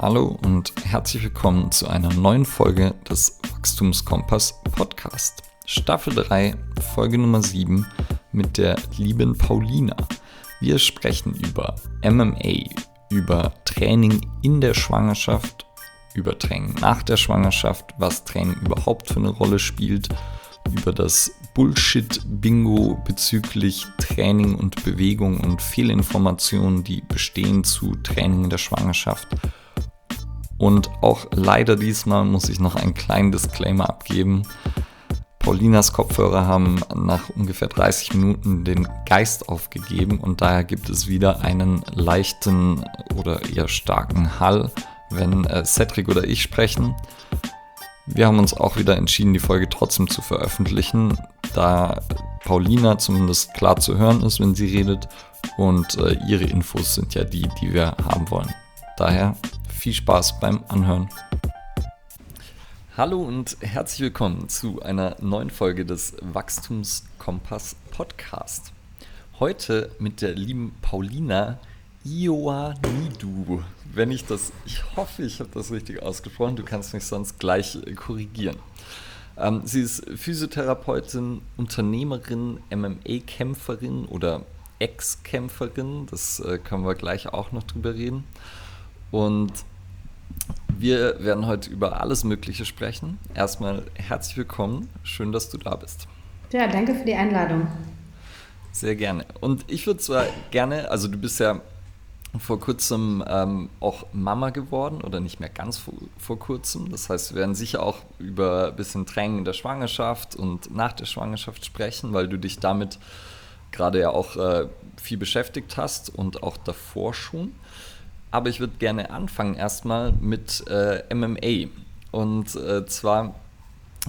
Hallo und herzlich willkommen zu einer neuen Folge des Wachstumskompass Podcast. Staffel 3, Folge Nummer 7 mit der lieben Paulina. Wir sprechen über MMA, über Training in der Schwangerschaft, über Training nach der Schwangerschaft, was Training überhaupt für eine Rolle spielt, über das Bullshit-Bingo bezüglich Training und Bewegung und Fehlinformationen, die bestehen zu Training in der Schwangerschaft. Und auch leider diesmal muss ich noch einen kleinen Disclaimer abgeben. Paulinas Kopfhörer haben nach ungefähr 30 Minuten den Geist aufgegeben und daher gibt es wieder einen leichten oder eher starken Hall, wenn äh, Cedric oder ich sprechen. Wir haben uns auch wieder entschieden, die Folge trotzdem zu veröffentlichen, da Paulina zumindest klar zu hören ist, wenn sie redet und äh, ihre Infos sind ja die, die wir haben wollen. Daher viel Spaß beim Anhören. Hallo und herzlich willkommen zu einer neuen Folge des Wachstumskompass Podcast. Heute mit der lieben Paulina Ioannidou. Wenn ich das, ich hoffe, ich habe das richtig ausgesprochen, du kannst mich sonst gleich äh, korrigieren. Ähm, sie ist Physiotherapeutin, Unternehmerin, MMA-Kämpferin oder Ex-Kämpferin, das äh, können wir gleich auch noch drüber reden. Und wir werden heute über alles Mögliche sprechen. Erstmal herzlich willkommen, schön, dass du da bist. Ja, danke für die Einladung. Sehr gerne. Und ich würde zwar gerne, also du bist ja vor kurzem ähm, auch Mama geworden oder nicht mehr ganz vor, vor, kurzem. Das heißt, wir werden sicher auch über ein bisschen Training in der Schwangerschaft und nach der Schwangerschaft sprechen, weil du dich damit gerade ja auch äh, viel beschäftigt hast und auch davor schon. Aber ich würde gerne anfangen erstmal mit äh, MMA. Und äh, zwar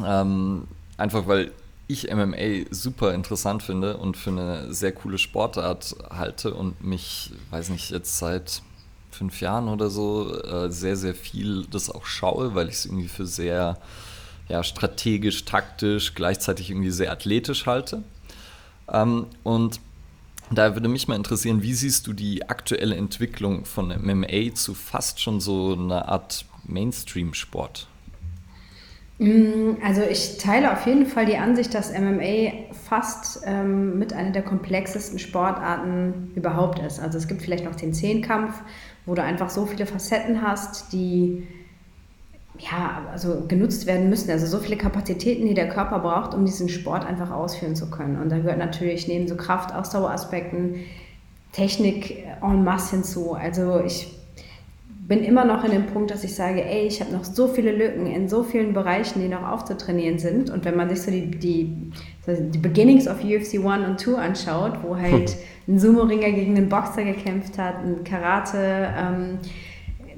ähm, einfach, weil ich MMA super interessant finde und für eine sehr coole Sportart halte und mich, weiß nicht, jetzt seit fünf Jahren oder so äh, sehr, sehr viel das auch schaue, weil ich es irgendwie für sehr ja, strategisch, taktisch, gleichzeitig irgendwie sehr athletisch halte. Ähm, und da würde mich mal interessieren, wie siehst du die aktuelle Entwicklung von MMA zu fast schon so einer Art Mainstream-Sport? Mm, also ich teile auf jeden Fall die Ansicht, dass MMA fast ähm, mit einer der komplexesten Sportarten überhaupt ist. Also es gibt vielleicht noch den Zehnkampf, wo du einfach so viele Facetten hast, die ja, also genutzt werden müssen. Also so viele Kapazitäten, die der Körper braucht, um diesen Sport einfach ausführen zu können. Und da gehört natürlich neben so Kraft, Ausdaueraspekten Technik en masse hinzu. Also ich bin immer noch in dem Punkt, dass ich sage, ey, ich habe noch so viele Lücken in so vielen Bereichen, die noch aufzutrainieren sind. Und wenn man sich so die, die, die Beginnings of UFC 1 und 2 anschaut, wo halt ein Sumo-Ringer gegen einen Boxer gekämpft hat, ein Karate, ähm,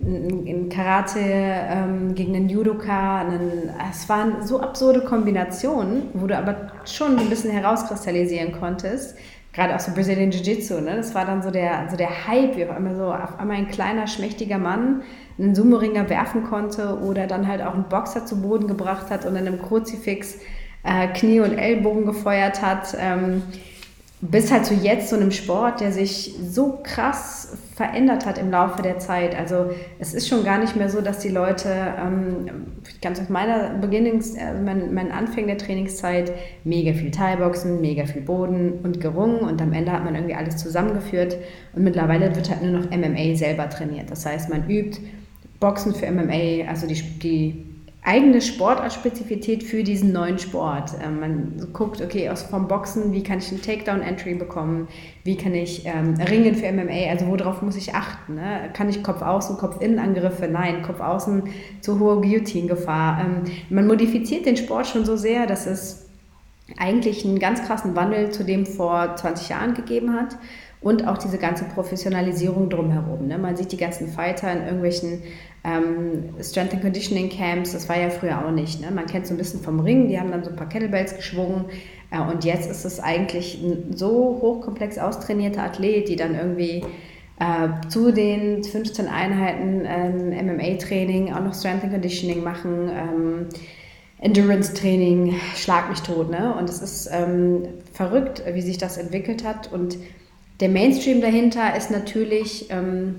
ein Karate ähm, gegen einen Judoka, einen, es waren so absurde Kombinationen, wo du aber schon ein bisschen herauskristallisieren konntest, gerade auch so Brazilian Jiu-Jitsu, ne? das war dann so der, so der Hype, wie auf einmal so auf einmal ein kleiner, schmächtiger Mann einen Sumo-Ringer werfen konnte oder dann halt auch einen Boxer zu Boden gebracht hat und in einem Kruzifix äh, Knie und Ellbogen gefeuert hat. Ähm, bis halt zu jetzt so einem Sport, der sich so krass verändert hat im Laufe der Zeit. Also es ist schon gar nicht mehr so, dass die Leute, ähm, ganz aus meiner Beginnungs-, äh, mein, mein Anfang der Trainingszeit, mega viel Thai-Boxen, mega viel Boden und gerungen und am Ende hat man irgendwie alles zusammengeführt und mittlerweile wird halt nur noch MMA selber trainiert. Das heißt, man übt Boxen für MMA, also die, die eigene Sportartspezifität für diesen neuen Sport. Ähm, man guckt, okay, aus vom Boxen, wie kann ich einen Takedown-Entry bekommen? Wie kann ich ähm, Ringen für MMA? Also worauf muss ich achten? Ne? Kann ich Kopf-Außen, Kopf-Innen-Angriffe? Nein, Kopf-Außen zu hoher Guillotine-Gefahr. Ähm, man modifiziert den Sport schon so sehr, dass es eigentlich einen ganz krassen Wandel zu dem vor 20 Jahren gegeben hat und auch diese ganze Professionalisierung drumherum. Ne? Man sieht die ganzen Fighter in irgendwelchen ähm, Strength and Conditioning Camps, das war ja früher auch nicht. Ne? Man kennt so ein bisschen vom Ring, die haben dann so ein paar Kettlebells geschwungen äh, und jetzt ist es eigentlich ein so hochkomplex austrainierter Athlet, die dann irgendwie äh, zu den 15 Einheiten ähm, MMA-Training auch noch Strength and Conditioning machen. Ähm, Endurance-Training, schlag mich tot, ne? Und es ist ähm, verrückt, wie sich das entwickelt hat. Und der Mainstream dahinter ist natürlich ähm,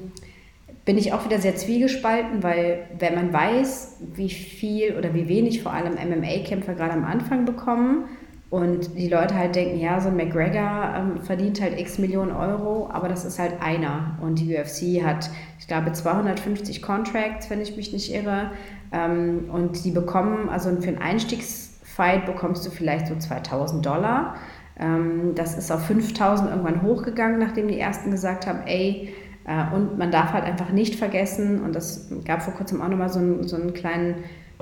bin ich auch wieder sehr zwiegespalten, weil wenn man weiß, wie viel oder wie wenig vor allem MMA-Kämpfer gerade am Anfang bekommen und die Leute halt denken, ja, so ein McGregor ähm, verdient halt x Millionen Euro, aber das ist halt einer und die UFC hat, ich glaube, 250 Contracts, wenn ich mich nicht irre ähm, und die bekommen, also für einen Einstiegsfight bekommst du vielleicht so 2000 Dollar. Ähm, das ist auf 5000 irgendwann hochgegangen, nachdem die ersten gesagt haben, ey, äh, und man darf halt einfach nicht vergessen, und das gab vor kurzem auch nochmal so, einen, so einen kleinen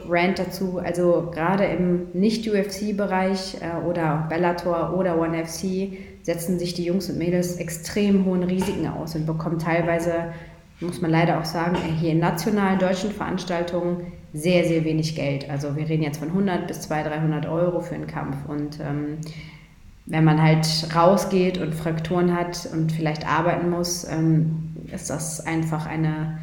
Rant dazu, also gerade im Nicht-UFC-Bereich äh, oder Bellator oder ONE FC setzen sich die Jungs und Mädels extrem hohen Risiken aus und bekommen teilweise, muss man leider auch sagen, hier in nationalen deutschen Veranstaltungen sehr, sehr wenig Geld. Also wir reden jetzt von 100 bis 200, 300 Euro für einen Kampf und ähm, wenn man halt rausgeht und Frakturen hat und vielleicht arbeiten muss, ähm, ist das einfach eine,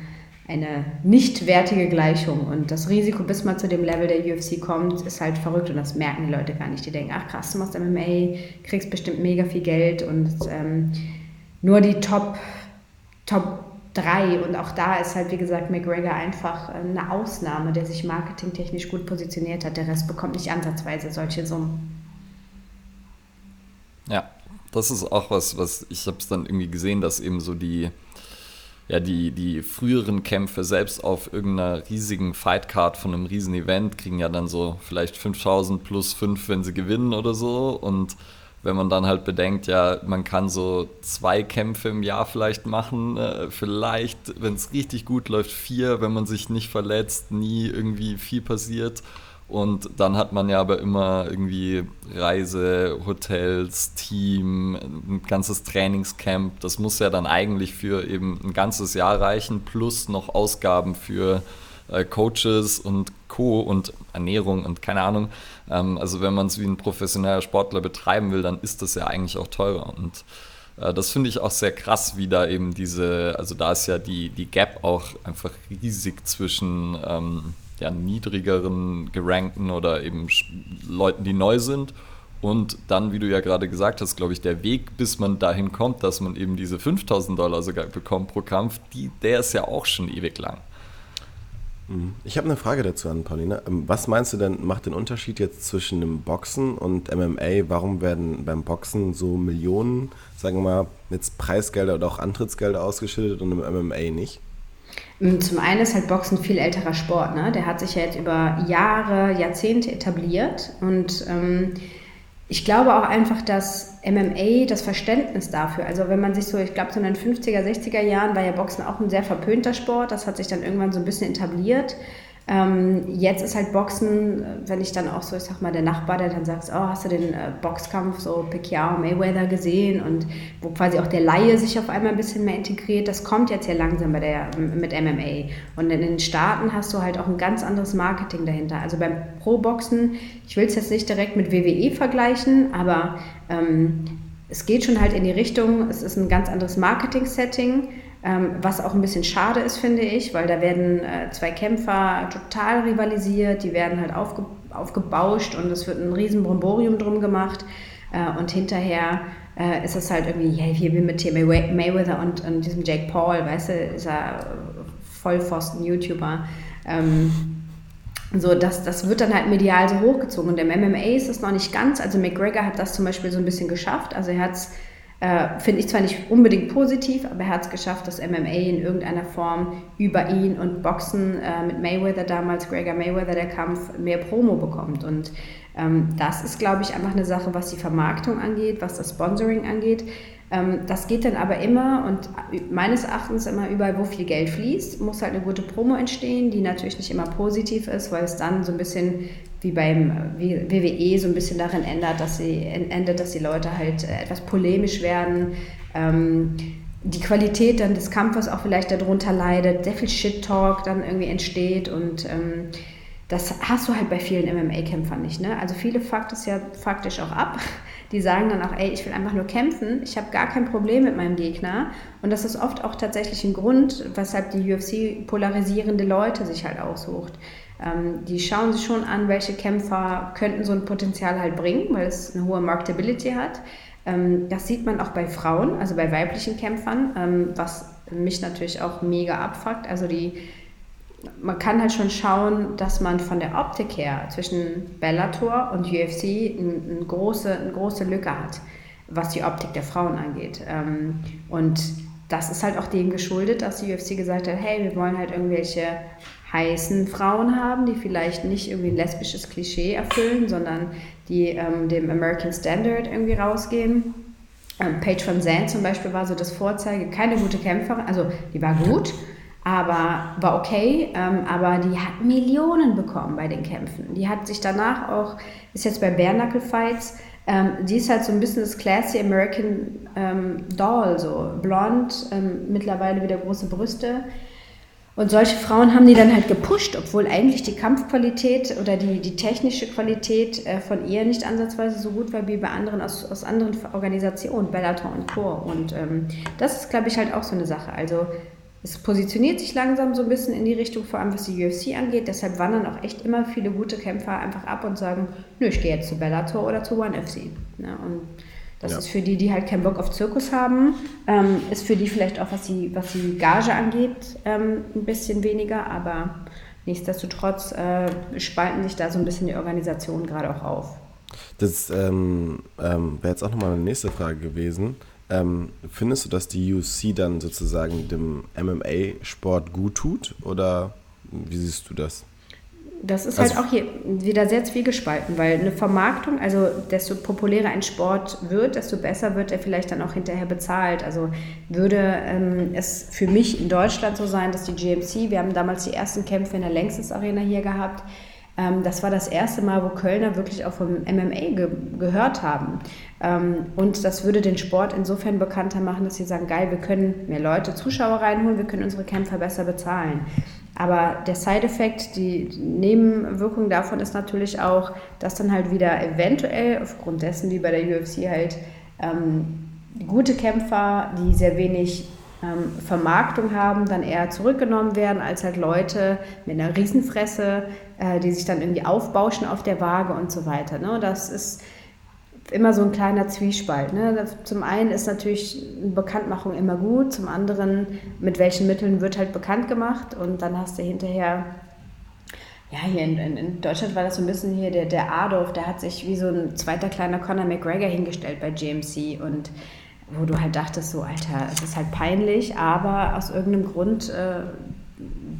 eine nicht wertige Gleichung. Und das Risiko, bis man zu dem Level der UFC kommt, ist halt verrückt und das merken die Leute gar nicht. Die denken, ach krass, du machst MMA, kriegst bestimmt mega viel Geld und ähm, nur die Top, Top 3 und auch da ist halt, wie gesagt, McGregor einfach eine Ausnahme, der sich marketingtechnisch gut positioniert hat. Der Rest bekommt nicht ansatzweise solche Summen. Ja, das ist auch was, was ich habe es dann irgendwie gesehen, dass eben so die, ja, die, die früheren Kämpfe selbst auf irgendeiner riesigen Fightcard von einem riesen Event kriegen ja dann so vielleicht 5000 plus 5, wenn sie gewinnen oder so. Und wenn man dann halt bedenkt, ja, man kann so zwei Kämpfe im Jahr vielleicht machen, äh, vielleicht, wenn es richtig gut läuft, vier, wenn man sich nicht verletzt, nie irgendwie viel passiert. Und dann hat man ja aber immer irgendwie Reise, Hotels, Team, ein ganzes Trainingscamp. Das muss ja dann eigentlich für eben ein ganzes Jahr reichen, plus noch Ausgaben für äh, Coaches und Co. und Ernährung und keine Ahnung. Ähm, also wenn man es wie ein professioneller Sportler betreiben will, dann ist das ja eigentlich auch teurer. Und äh, das finde ich auch sehr krass, wie da eben diese, also da ist ja die, die Gap auch einfach riesig zwischen ähm, ja, niedrigeren gerankten oder eben Leuten, die neu sind. Und dann, wie du ja gerade gesagt hast, glaube ich, der Weg, bis man dahin kommt, dass man eben diese 5000 Dollar sogar bekommt pro Kampf, die, der ist ja auch schon ewig lang. Mhm. Ich habe eine Frage dazu an Paulina. Ähm, was meinst du denn, macht den Unterschied jetzt zwischen dem Boxen und MMA? Warum werden beim Boxen so Millionen, sagen wir mal, jetzt Preisgelder oder auch Antrittsgelder ausgeschüttet und im MMA nicht? Ähm, zum einen ist halt Boxen viel älterer Sport. Ne? Der hat sich ja jetzt über Jahre, Jahrzehnte etabliert. Und ähm, ich glaube auch einfach, dass MMA das Verständnis dafür, also wenn man sich so, ich glaube, so in den 50er, 60er Jahren war ja Boxen auch ein sehr verpönter Sport. Das hat sich dann irgendwann so ein bisschen etabliert. Ähm, jetzt ist halt Boxen, wenn ich dann auch so, ich sag mal, der Nachbar, der dann sagt, oh, hast du den äh, Boxkampf so Pacquiao, Mayweather gesehen und wo quasi auch der Laie sich auf einmal ein bisschen mehr integriert, das kommt jetzt ja langsam bei der, mit MMA. Und in den Staaten hast du halt auch ein ganz anderes Marketing dahinter. Also beim Pro-Boxen, ich will es jetzt nicht direkt mit WWE vergleichen, aber ähm, es geht schon halt in die Richtung, es ist ein ganz anderes Marketing-Setting was auch ein bisschen schade ist, finde ich, weil da werden äh, zwei Kämpfer total rivalisiert, die werden halt aufge aufgebauscht und es wird ein riesen Bromborium drum gemacht. Äh, und hinterher äh, ist es halt irgendwie, ja, hier wie mit Tim Mayweather und, und diesem Jake Paul, weißt du, ist er Vollpfosten-YouTuber. Ähm, so, das, das wird dann halt medial so hochgezogen. Und im MMA ist es noch nicht ganz. Also McGregor hat das zum Beispiel so ein bisschen geschafft. Also er hat es äh, Finde ich zwar nicht unbedingt positiv, aber er hat es geschafft, dass MMA in irgendeiner Form über ihn und Boxen äh, mit Mayweather damals, Gregor Mayweather, der Kampf, mehr Promo bekommt. Und ähm, das ist, glaube ich, einfach eine Sache, was die Vermarktung angeht, was das Sponsoring angeht. Ähm, das geht dann aber immer und meines Erachtens immer überall, wo viel Geld fließt, muss halt eine gute Promo entstehen, die natürlich nicht immer positiv ist, weil es dann so ein bisschen wie beim WWE so ein bisschen darin ändert, dass sie endet, dass die Leute halt äh, etwas polemisch werden. Ähm, die Qualität dann des Kampfes auch vielleicht darunter leidet, sehr viel Shit-Talk dann irgendwie entsteht und ähm, das hast du halt bei vielen MMA-Kämpfern nicht. Ne? Also viele fuckt es ja faktisch auch ab. Die sagen dann auch, ey, ich will einfach nur kämpfen, ich habe gar kein Problem mit meinem Gegner. Und das ist oft auch tatsächlich ein Grund, weshalb die UFC polarisierende Leute sich halt aussucht. Ähm, die schauen sich schon an, welche Kämpfer könnten so ein Potenzial halt bringen, weil es eine hohe Marketability hat. Ähm, das sieht man auch bei Frauen, also bei weiblichen Kämpfern, ähm, was mich natürlich auch mega abfuckt. Also die, man kann halt schon schauen, dass man von der Optik her zwischen Bellator und UFC eine große, eine große Lücke hat, was die Optik der Frauen angeht. Ähm, und das ist halt auch dem geschuldet, dass die UFC gesagt hat, hey, wir wollen halt irgendwelche heißen Frauen haben, die vielleicht nicht irgendwie ein lesbisches Klischee erfüllen, sondern die ähm, dem American Standard irgendwie rausgehen. Ähm, Paige van Zandt zum Beispiel war so das Vorzeige, keine gute Kämpferin, also die war gut, aber war okay, ähm, aber die hat Millionen bekommen bei den Kämpfen. Die hat sich danach auch, ist jetzt bei Bare Knuckle Fights, ähm, die ist halt so ein bisschen das classy American ähm, Doll, so blond, ähm, mittlerweile wieder große Brüste. Und solche Frauen haben die dann halt gepusht, obwohl eigentlich die Kampfqualität oder die, die technische Qualität äh, von ihr nicht ansatzweise so gut war wie bei anderen aus, aus anderen Organisationen, Bellator und Co. Und ähm, das ist, glaube ich, halt auch so eine Sache. Also es positioniert sich langsam so ein bisschen in die Richtung, vor allem was die UFC angeht. Deshalb wandern auch echt immer viele gute Kämpfer einfach ab und sagen, nö, ich gehe jetzt zu Bellator oder zu One FC. Ja, und das ja. ist für die, die halt keinen Bock auf Zirkus haben, ähm, ist für die vielleicht auch, was die, was die Gage angeht, ähm, ein bisschen weniger, aber nichtsdestotrotz äh, spalten sich da so ein bisschen die Organisationen gerade auch auf. Das ähm, ähm wäre jetzt auch nochmal eine nächste Frage gewesen. Ähm, findest du, dass die UFC dann sozusagen dem MMA-Sport gut tut oder wie siehst du das? Das ist halt also, halt auch hier wieder sehr zwiegespalten, weil eine Vermarktung, also desto populärer ein Sport wird, desto besser wird er vielleicht dann auch hinterher bezahlt. Also würde ähm, es für mich in Deutschland so sein, dass die GMC, wir haben damals die ersten Kämpfe in der Längstes Arena hier gehabt, ähm, das war das erste Mal, wo Kölner wirklich auch vom MMA ge gehört haben. Ähm, und das würde den Sport insofern bekannter machen, dass sie sagen, geil, wir können mehr Leute, Zuschauer reinholen, wir können unsere Kämpfer besser bezahlen. Aber der Side-Effekt, die Nebenwirkung davon ist natürlich auch, dass dann halt wieder eventuell aufgrund dessen, wie bei der UFC halt, ähm, gute Kämpfer, die sehr wenig ähm, Vermarktung haben, dann eher zurückgenommen werden, als halt Leute mit einer Riesenfresse, äh, die sich dann irgendwie aufbauschen auf der Waage und so weiter. Ne? Das ist immer so ein kleiner Zwiespalt. Ne? Zum einen ist natürlich eine Bekanntmachung immer gut, zum anderen, mit welchen Mitteln wird halt bekannt gemacht und dann hast du hinterher, ja, hier in, in, in Deutschland war das so ein bisschen hier der, der Adolf, der hat sich wie so ein zweiter kleiner Conor McGregor hingestellt bei GMC und wo du halt dachtest, so, Alter, es ist halt peinlich, aber aus irgendeinem Grund, äh,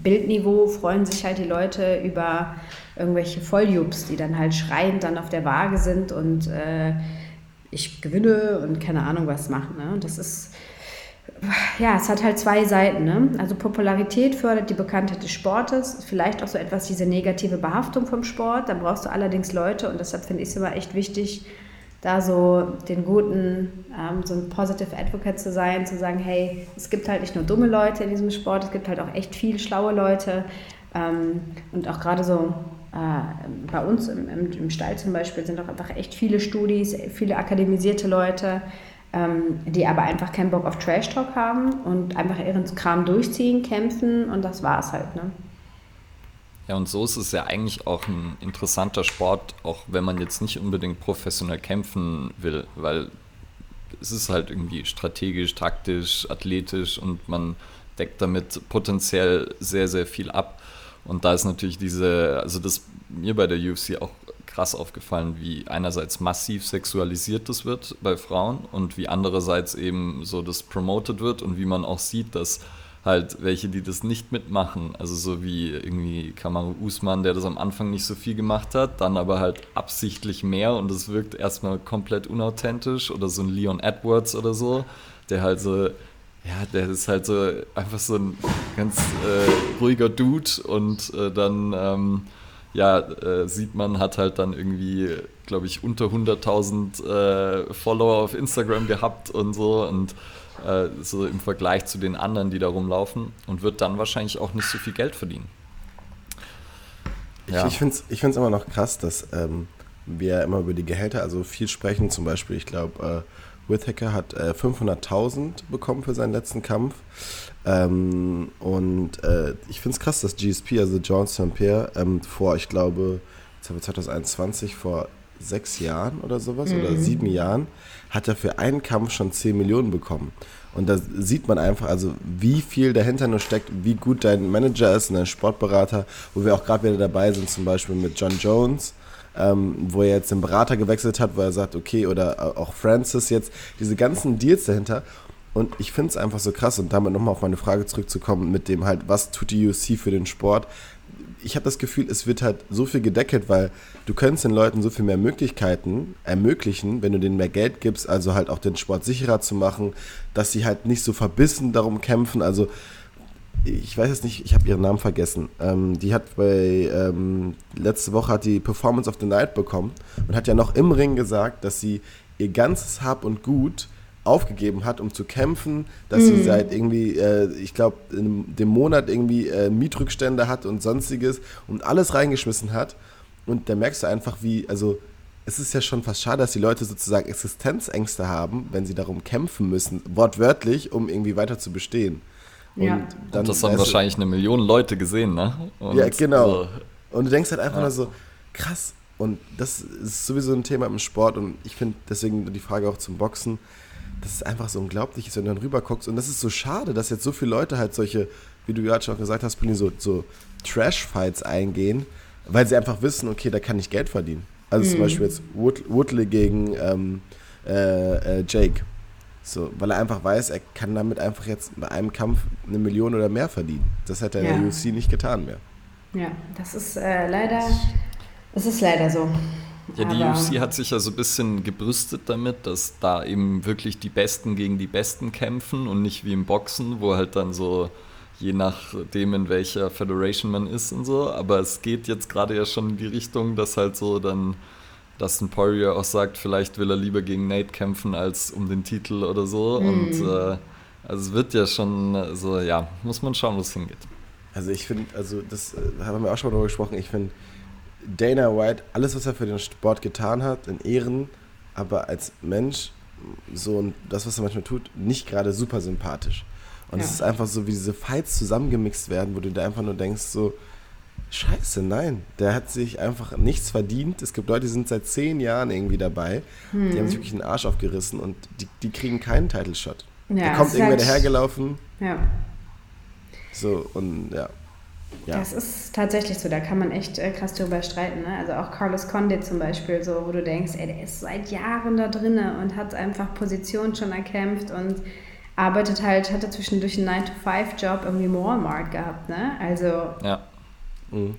Bildniveau, freuen sich halt die Leute über irgendwelche Volljubs, die dann halt schreiend dann auf der Waage sind und äh, ich gewinne und keine Ahnung was machen. Ne? Das ist, ja, es hat halt zwei Seiten. Ne? Also Popularität fördert die Bekanntheit des Sportes, vielleicht auch so etwas diese negative Behaftung vom Sport. Dann brauchst du allerdings Leute und deshalb finde ich es immer echt wichtig, da so den guten, ähm, so ein Positive Advocate zu sein, zu sagen, hey, es gibt halt nicht nur dumme Leute in diesem Sport, es gibt halt auch echt viele schlaue Leute. Ähm, und auch gerade so äh, bei uns im, im, im, Stall zum Beispiel sind auch einfach echt viele Studis, viele akademisierte Leute, ähm, die aber einfach keinen Bock auf Trash Talk haben und einfach ihren Kram durchziehen, kämpfen und das war es halt. Ne? Ja, und so ist es ja eigentlich auch ein interessanter Sport, auch wenn man jetzt nicht unbedingt professionell kämpfen will, weil es ist halt irgendwie strategisch, taktisch, athletisch und man deckt damit potenziell sehr, sehr viel ab. Und da ist natürlich diese, also das mir bei der UFC auch krass aufgefallen, wie einerseits massiv sexualisiert das wird bei Frauen und wie andererseits eben so das promoted wird und wie man auch sieht, dass halt welche, die das nicht mitmachen. Also so wie irgendwie Kamaru Usman, der das am Anfang nicht so viel gemacht hat, dann aber halt absichtlich mehr und es wirkt erstmal komplett unauthentisch oder so ein Leon Edwards oder so, der halt so, ja, der ist halt so einfach so ein ganz äh, ruhiger Dude und äh, dann, ähm, ja, äh, sieht man, hat halt dann irgendwie, glaube ich, unter 100.000 äh, Follower auf Instagram gehabt und so und äh, so im Vergleich zu den anderen, die da rumlaufen und wird dann wahrscheinlich auch nicht so viel Geld verdienen. Ja. Ich, ich finde es ich immer noch krass, dass ähm, wir immer über die Gehälter also viel sprechen. Zum Beispiel, ich glaube, äh, Whittaker hat äh, 500.000 bekommen für seinen letzten Kampf. Ähm, und äh, ich finde es krass, dass GSP, also John St. Pierre, ähm, vor, ich glaube, 2021, vor sechs Jahren oder sowas mhm. oder sieben Jahren, hat er für einen Kampf schon 10 Millionen bekommen. Und da sieht man einfach, also wie viel dahinter nur steckt, wie gut dein Manager ist und dein Sportberater, wo wir auch gerade wieder dabei sind, zum Beispiel mit John Jones, ähm, wo er jetzt den Berater gewechselt hat, wo er sagt, okay, oder auch Francis jetzt, diese ganzen Deals dahinter. Und ich finde es einfach so krass und damit nochmal auf meine Frage zurückzukommen mit dem halt, was tut die UFC für den Sport? Ich habe das Gefühl, es wird halt so viel gedeckelt, weil du könntest den Leuten so viel mehr Möglichkeiten ermöglichen, wenn du denen mehr Geld gibst, also halt auch den Sport sicherer zu machen, dass sie halt nicht so verbissen darum kämpfen. Also ich weiß jetzt nicht, ich habe ihren Namen vergessen. Ähm, die hat bei ähm, letzte Woche hat die Performance of the Night bekommen und hat ja noch im Ring gesagt, dass sie ihr ganzes Hab und Gut aufgegeben hat, um zu kämpfen, dass mhm. sie seit irgendwie, äh, ich glaube, in dem Monat irgendwie äh, Mietrückstände hat und sonstiges und alles reingeschmissen hat. Und da merkst du einfach, wie, also es ist ja schon fast schade, dass die Leute sozusagen Existenzängste haben, wenn sie darum kämpfen müssen, wortwörtlich, um irgendwie weiter zu bestehen. Und, ja. dann, und das haben wahrscheinlich eine Million Leute gesehen, ne? Und ja, genau. So. Und du denkst halt einfach ja. nur so, krass. Und das ist sowieso ein Thema im Sport und ich finde deswegen die Frage auch zum Boxen, das ist einfach so unglaublich wenn du dann rüber guckst. Und das ist so schade, dass jetzt so viele Leute halt solche, wie du gerade schon gesagt hast, so, so Trash-Fights eingehen, weil sie einfach wissen, okay, da kann ich Geld verdienen. Also mhm. zum Beispiel jetzt Wood, Woodley gegen ähm, äh, äh, Jake. So, weil er einfach weiß, er kann damit einfach jetzt bei einem Kampf eine Million oder mehr verdienen. Das hätte er ja. in der UFC nicht getan mehr. Ja, das ist äh, leider, das ist leider so. Ja, die Aber UFC hat sich ja so ein bisschen gebrüstet damit, dass da eben wirklich die Besten gegen die Besten kämpfen und nicht wie im Boxen, wo halt dann so je nachdem, in welcher Federation man ist und so. Aber es geht jetzt gerade ja schon in die Richtung, dass halt so dann Dustin Poirier auch sagt, vielleicht will er lieber gegen Nate kämpfen als um den Titel oder so. Mhm. Und äh, also es wird ja schon so, ja, muss man schauen, wo es hingeht. Also ich finde, also das äh, haben wir auch schon mal darüber gesprochen, ich finde, Dana White, alles, was er für den Sport getan hat, in Ehren, aber als Mensch, so und das, was er manchmal tut, nicht gerade super sympathisch. Und ja. es ist einfach so, wie diese Fights zusammengemixt werden, wo du da einfach nur denkst, so, Scheiße, nein. Der hat sich einfach nichts verdient. Es gibt Leute, die sind seit zehn Jahren irgendwie dabei. Hm. Die haben sich wirklich den Arsch aufgerissen und die, die kriegen keinen Title Shot. Ja, da kommt irgendwer halt, dahergelaufen. Ja. So, und ja. Ja. Das ist tatsächlich so, da kann man echt äh, krass drüber streiten. Ne? Also auch Carlos Condit zum Beispiel, so, wo du denkst, ey, der ist seit Jahren da drinne und hat einfach Position schon erkämpft und arbeitet halt, hatte zwischendurch einen 9-to-5-Job irgendwie im Walmart gehabt. Ne? Also ja. Mhm.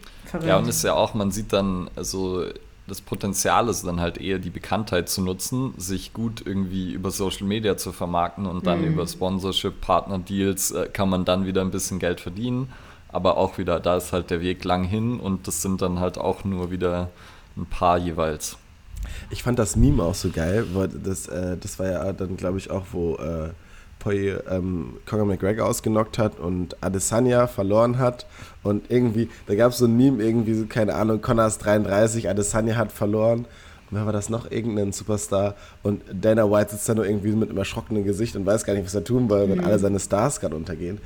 Ja, und ist ja auch, man sieht dann, also das Potenzial ist dann halt eher die Bekanntheit zu nutzen, sich gut irgendwie über Social Media zu vermarkten und dann mhm. über Sponsorship, Partner Deals äh, kann man dann wieder ein bisschen Geld verdienen aber auch wieder, da ist halt der Weg lang hin und das sind dann halt auch nur wieder ein paar jeweils. Ich fand das Meme auch so geil, weil das, äh, das war ja dann, glaube ich, auch, wo äh, Poi ähm, Conor McGregor ausgenockt hat und Adesanya verloren hat und irgendwie, da gab es so ein Meme, irgendwie, keine Ahnung, Conor ist 33, Adesanya hat verloren und wer war das noch? Irgendein Superstar. Und Dana White sitzt da nur irgendwie mit einem erschrockenen Gesicht und weiß gar nicht, was er tun will, wenn mhm. alle seine Stars gerade untergehen.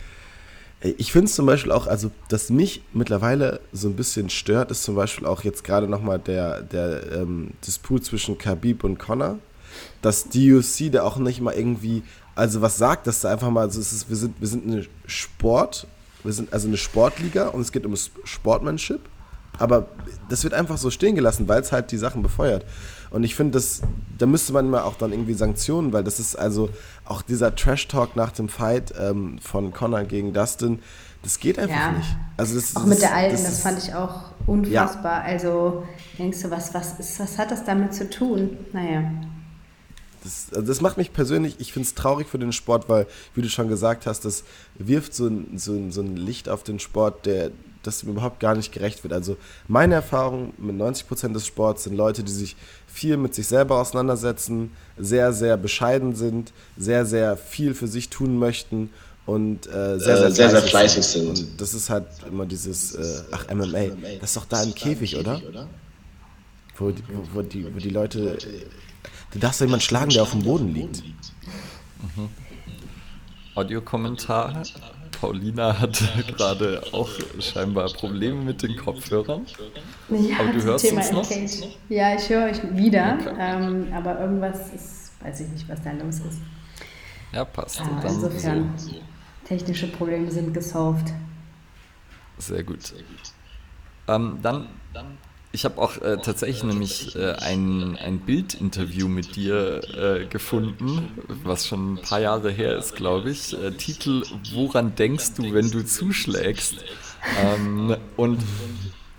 Ich finde es zum Beispiel auch, also dass mich mittlerweile so ein bisschen stört, ist zum Beispiel auch jetzt gerade nochmal der, der ähm, Disput zwischen Khabib und Connor, dass DUC da auch nicht mal irgendwie, also was sagt, dass da einfach mal, also ist, wir sind, wir sind eine Sport, wir sind also eine Sportliga und es geht um Sportmanship, aber das wird einfach so stehen gelassen, weil es halt die Sachen befeuert. Und ich finde, da müsste man mal auch dann irgendwie Sanktionen, weil das ist also auch dieser Trash-Talk nach dem Fight ähm, von Connor gegen Dustin, das geht einfach ja. nicht. Also das, auch das, mit der Alten, das, das, fand ich auch unfassbar. Ja. Also denkst du, was, was, ist, was hat das damit zu tun? Naja. Das, also das macht mich persönlich, ich finde es traurig für den Sport, weil, wie du schon gesagt hast, das wirft so ein, so, ein, so ein Licht auf den Sport, der, das überhaupt gar nicht gerecht wird. Also meine Erfahrung mit 90% des Sports sind Leute, die sich viel mit sich selber auseinandersetzen, sehr, sehr bescheiden sind, sehr, sehr viel für sich tun möchten und äh, sehr, sehr, äh, sehr, sehr, fleißig sind. Und das ist halt immer dieses, äh, ach, MMA, das ist doch da im Käfig, oder? Wo die, wo, wo, die, wo die Leute, du darfst ja jemanden schlagen, der auf dem Boden liegt. Mhm. Audiokommentar. Paulina hat gerade auch scheinbar Probleme mit den Kopfhörern. Ja, aber du hörst Thema uns noch? Ja, ich höre euch wieder, okay. ähm, aber irgendwas ist weiß ich nicht, was da los ist. Ja, passt. Ah, insofern, so. technische Probleme sind gesolved. Sehr gut. Sehr gut. Ähm, dann, ich habe auch äh, tatsächlich nämlich äh, ein, ein Bildinterview mit dir äh, gefunden, was schon ein paar Jahre her ist, glaube ich. Äh, Titel Woran denkst du, wenn du zuschlägst? Ähm, und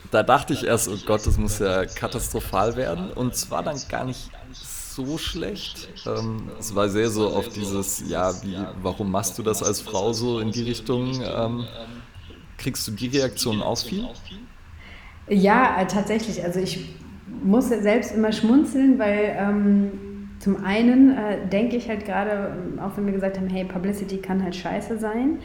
da dachte ich erst, oh Gott, das muss ja katastrophal werden. Und zwar dann gar nicht so schlecht. Ähm, es war sehr so auf dieses, ja, wie, warum machst du das als Frau so in die Richtung? Ähm, kriegst du die Reaktion auch viel? Ja, äh, tatsächlich. Also ich muss selbst immer schmunzeln, weil ähm, zum einen äh, denke ich halt gerade, auch wenn wir gesagt haben, hey, Publicity kann halt scheiße sein.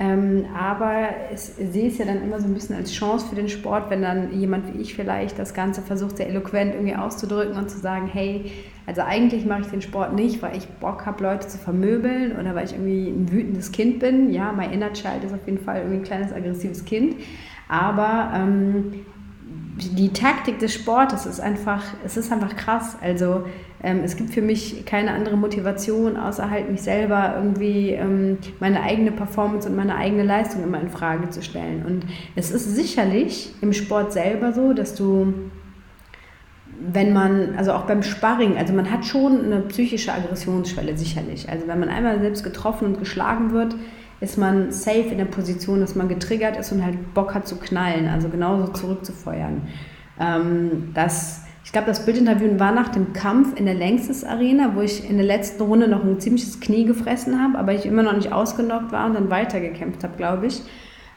Ähm, aber es, sehe es ja dann immer so ein bisschen als Chance für den Sport, wenn dann jemand wie ich vielleicht das Ganze versucht, sehr eloquent irgendwie auszudrücken und zu sagen, hey, also eigentlich mache ich den Sport nicht, weil ich Bock habe, Leute zu vermöbeln oder weil ich irgendwie ein wütendes Kind bin. Ja, mein Inner Child ist auf jeden Fall irgendwie ein kleines aggressives Kind. Aber ähm, die Taktik des Sportes ist einfach, es ist einfach krass. Also ähm, es gibt für mich keine andere Motivation, außer halt mich selber irgendwie ähm, meine eigene Performance und meine eigene Leistung immer in Frage zu stellen. Und es ist sicherlich im Sport selber so, dass du wenn man, also auch beim Sparring, also man hat schon eine psychische Aggressionsschwelle sicherlich. Also wenn man einmal selbst getroffen und geschlagen wird, ist man safe in der Position, dass man getriggert ist und halt Bock hat zu knallen, also genauso zurückzufeuern. Ähm, das, ich glaube, das Bildinterview war nach dem Kampf in der Längstes Arena, wo ich in der letzten Runde noch ein ziemliches Knie gefressen habe, aber ich immer noch nicht ausgenockt war und dann weitergekämpft habe, glaube ich.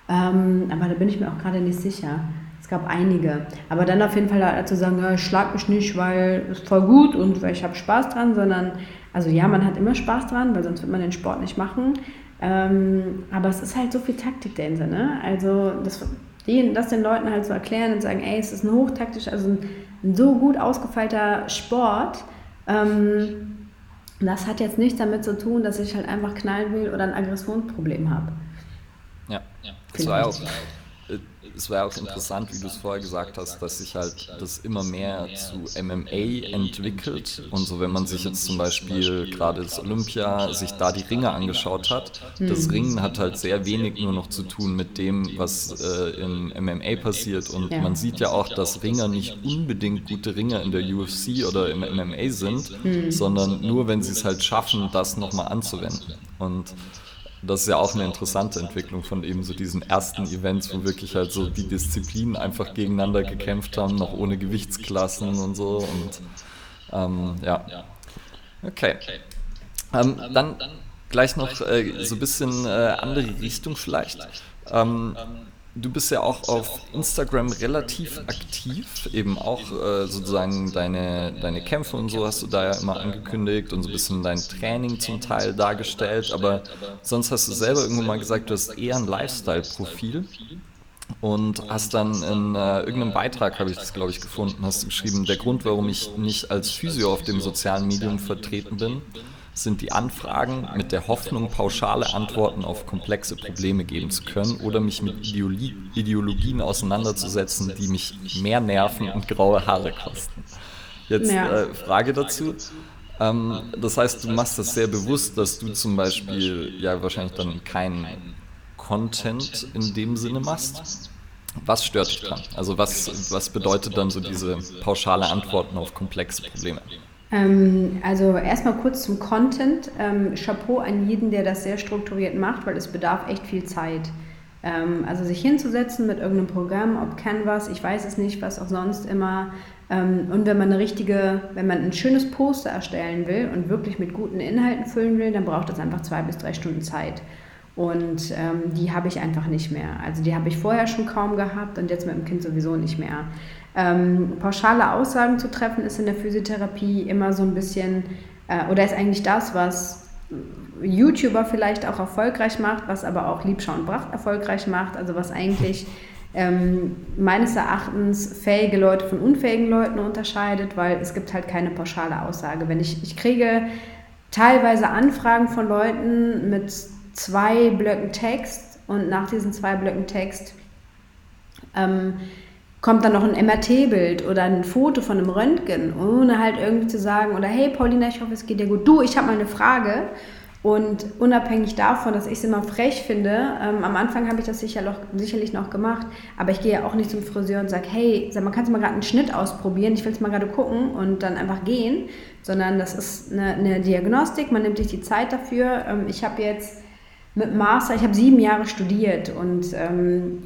Ähm, aber da bin ich mir auch gerade nicht sicher. Es gab einige. Aber dann auf jeden Fall dazu sagen, ja, schlag mich nicht, weil es voll gut und weil ich habe Spaß dran, sondern, also ja, man hat immer Spaß dran, weil sonst wird man den Sport nicht machen. Ähm, aber es ist halt so viel Taktik dahinter. Ne? Also das, die, das den Leuten halt so erklären und sagen, ey, es ist ein hochtaktisch, also ein, ein so gut ausgefeilter Sport. Ähm, das hat jetzt nichts damit zu tun, dass ich halt einfach knallen will oder ein Aggressionsproblem habe. Ja, ja. das war auch es war auch interessant, wie du es vorher gesagt hast, dass sich halt das immer mehr zu MMA entwickelt. Und so, wenn man sich jetzt zum Beispiel gerade das Olympia, sich da die Ringe angeschaut hat, das mhm. Ringen hat halt sehr wenig nur noch zu tun mit dem, was äh, in MMA passiert. Und man sieht ja auch, dass Ringer nicht unbedingt gute Ringer in der UFC oder im MMA sind, mhm. sondern nur, wenn sie es halt schaffen, das nochmal anzuwenden. Und das ist ja auch eine interessante Entwicklung von eben so diesen ersten Events, wo wirklich halt so die Disziplinen einfach gegeneinander gekämpft haben, noch ohne Gewichtsklassen und so. Und ähm, ja. Okay. Ähm, dann gleich noch äh, so ein bisschen äh, andere Richtung vielleicht. Ähm, Du bist ja auch auf Instagram relativ aktiv, eben auch äh, sozusagen deine, deine Kämpfe und so hast du da ja immer angekündigt und so ein bisschen dein Training zum Teil dargestellt, aber sonst hast du selber irgendwann mal gesagt, du hast eher ein Lifestyle-Profil und hast dann in äh, irgendeinem Beitrag, habe ich das glaube ich gefunden, hast du geschrieben, der Grund, warum ich nicht als Physio auf dem sozialen Medium vertreten bin, sind die Anfragen mit der Hoffnung, pauschale Antworten auf komplexe Probleme geben zu können oder mich mit Ideologie, Ideologien auseinanderzusetzen, die mich mehr Nerven und graue Haare kosten. Jetzt äh, Frage dazu. Ähm, das heißt, du machst das sehr bewusst, dass du zum Beispiel ja wahrscheinlich dann keinen Content in dem Sinne machst. Was stört dich dran? Also was, was bedeutet dann so diese pauschale Antworten auf komplexe Probleme? Ähm, also erstmal kurz zum Content. Ähm, Chapeau an jeden, der das sehr strukturiert macht, weil es bedarf echt viel Zeit. Ähm, also sich hinzusetzen mit irgendeinem Programm, ob Canvas, ich weiß es nicht, was auch sonst immer. Und wenn man eine richtige, wenn man ein schönes Poster erstellen will und wirklich mit guten Inhalten füllen will, dann braucht es einfach zwei bis drei Stunden Zeit. Und ähm, die habe ich einfach nicht mehr. Also die habe ich vorher schon kaum gehabt und jetzt mit dem Kind sowieso nicht mehr. Ähm, pauschale Aussagen zu treffen ist in der Physiotherapie immer so ein bisschen, äh, oder ist eigentlich das, was YouTuber vielleicht auch erfolgreich macht, was aber auch Liebschau und Bracht erfolgreich macht, also was eigentlich ähm, meines Erachtens fähige Leute von unfähigen Leuten unterscheidet, weil es gibt halt keine pauschale Aussage. Wenn ich, ich kriege teilweise Anfragen von Leuten mit zwei Blöcken Text und nach diesen zwei Blöcken Text ähm, kommt dann noch ein MRT-Bild oder ein Foto von einem Röntgen, ohne halt irgendwie zu sagen, oder hey Paulina, ich hoffe, es geht dir gut. Du, ich habe mal eine Frage. Und unabhängig davon, dass ich es immer frech finde, ähm, am Anfang habe ich das sicher noch, sicherlich noch gemacht, aber ich gehe ja auch nicht zum Friseur und sage, hey, sag mal, kannst du mal gerade einen Schnitt ausprobieren? Ich will es mal gerade gucken und dann einfach gehen, sondern das ist eine, eine Diagnostik, man nimmt sich die Zeit dafür. Ähm, ich habe jetzt mit Master, ich habe sieben Jahre studiert und ähm,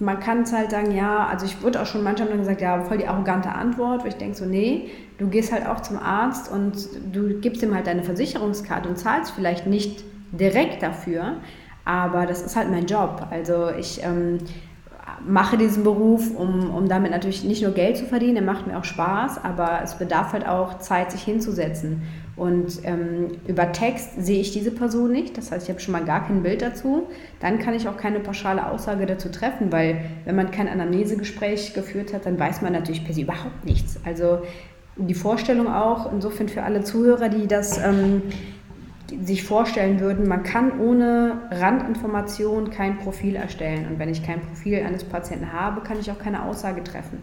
man kann es halt sagen, ja, also ich wurde auch schon manchmal gesagt, ja, voll die arrogante Antwort, wo ich denke so, nee, du gehst halt auch zum Arzt und du gibst ihm halt deine Versicherungskarte und zahlst vielleicht nicht direkt dafür, aber das ist halt mein Job. Also ich ähm, mache diesen Beruf, um, um damit natürlich nicht nur Geld zu verdienen, der macht mir auch Spaß, aber es bedarf halt auch Zeit, sich hinzusetzen. Und ähm, über Text sehe ich diese Person nicht, das heißt, ich habe schon mal gar kein Bild dazu. Dann kann ich auch keine pauschale Aussage dazu treffen, weil wenn man kein Anamnesegespräch geführt hat, dann weiß man natürlich per se überhaupt nichts. Also die Vorstellung auch, insofern für alle Zuhörer, die das ähm, sich vorstellen würden, man kann ohne Randinformation kein Profil erstellen. Und wenn ich kein Profil eines Patienten habe, kann ich auch keine Aussage treffen.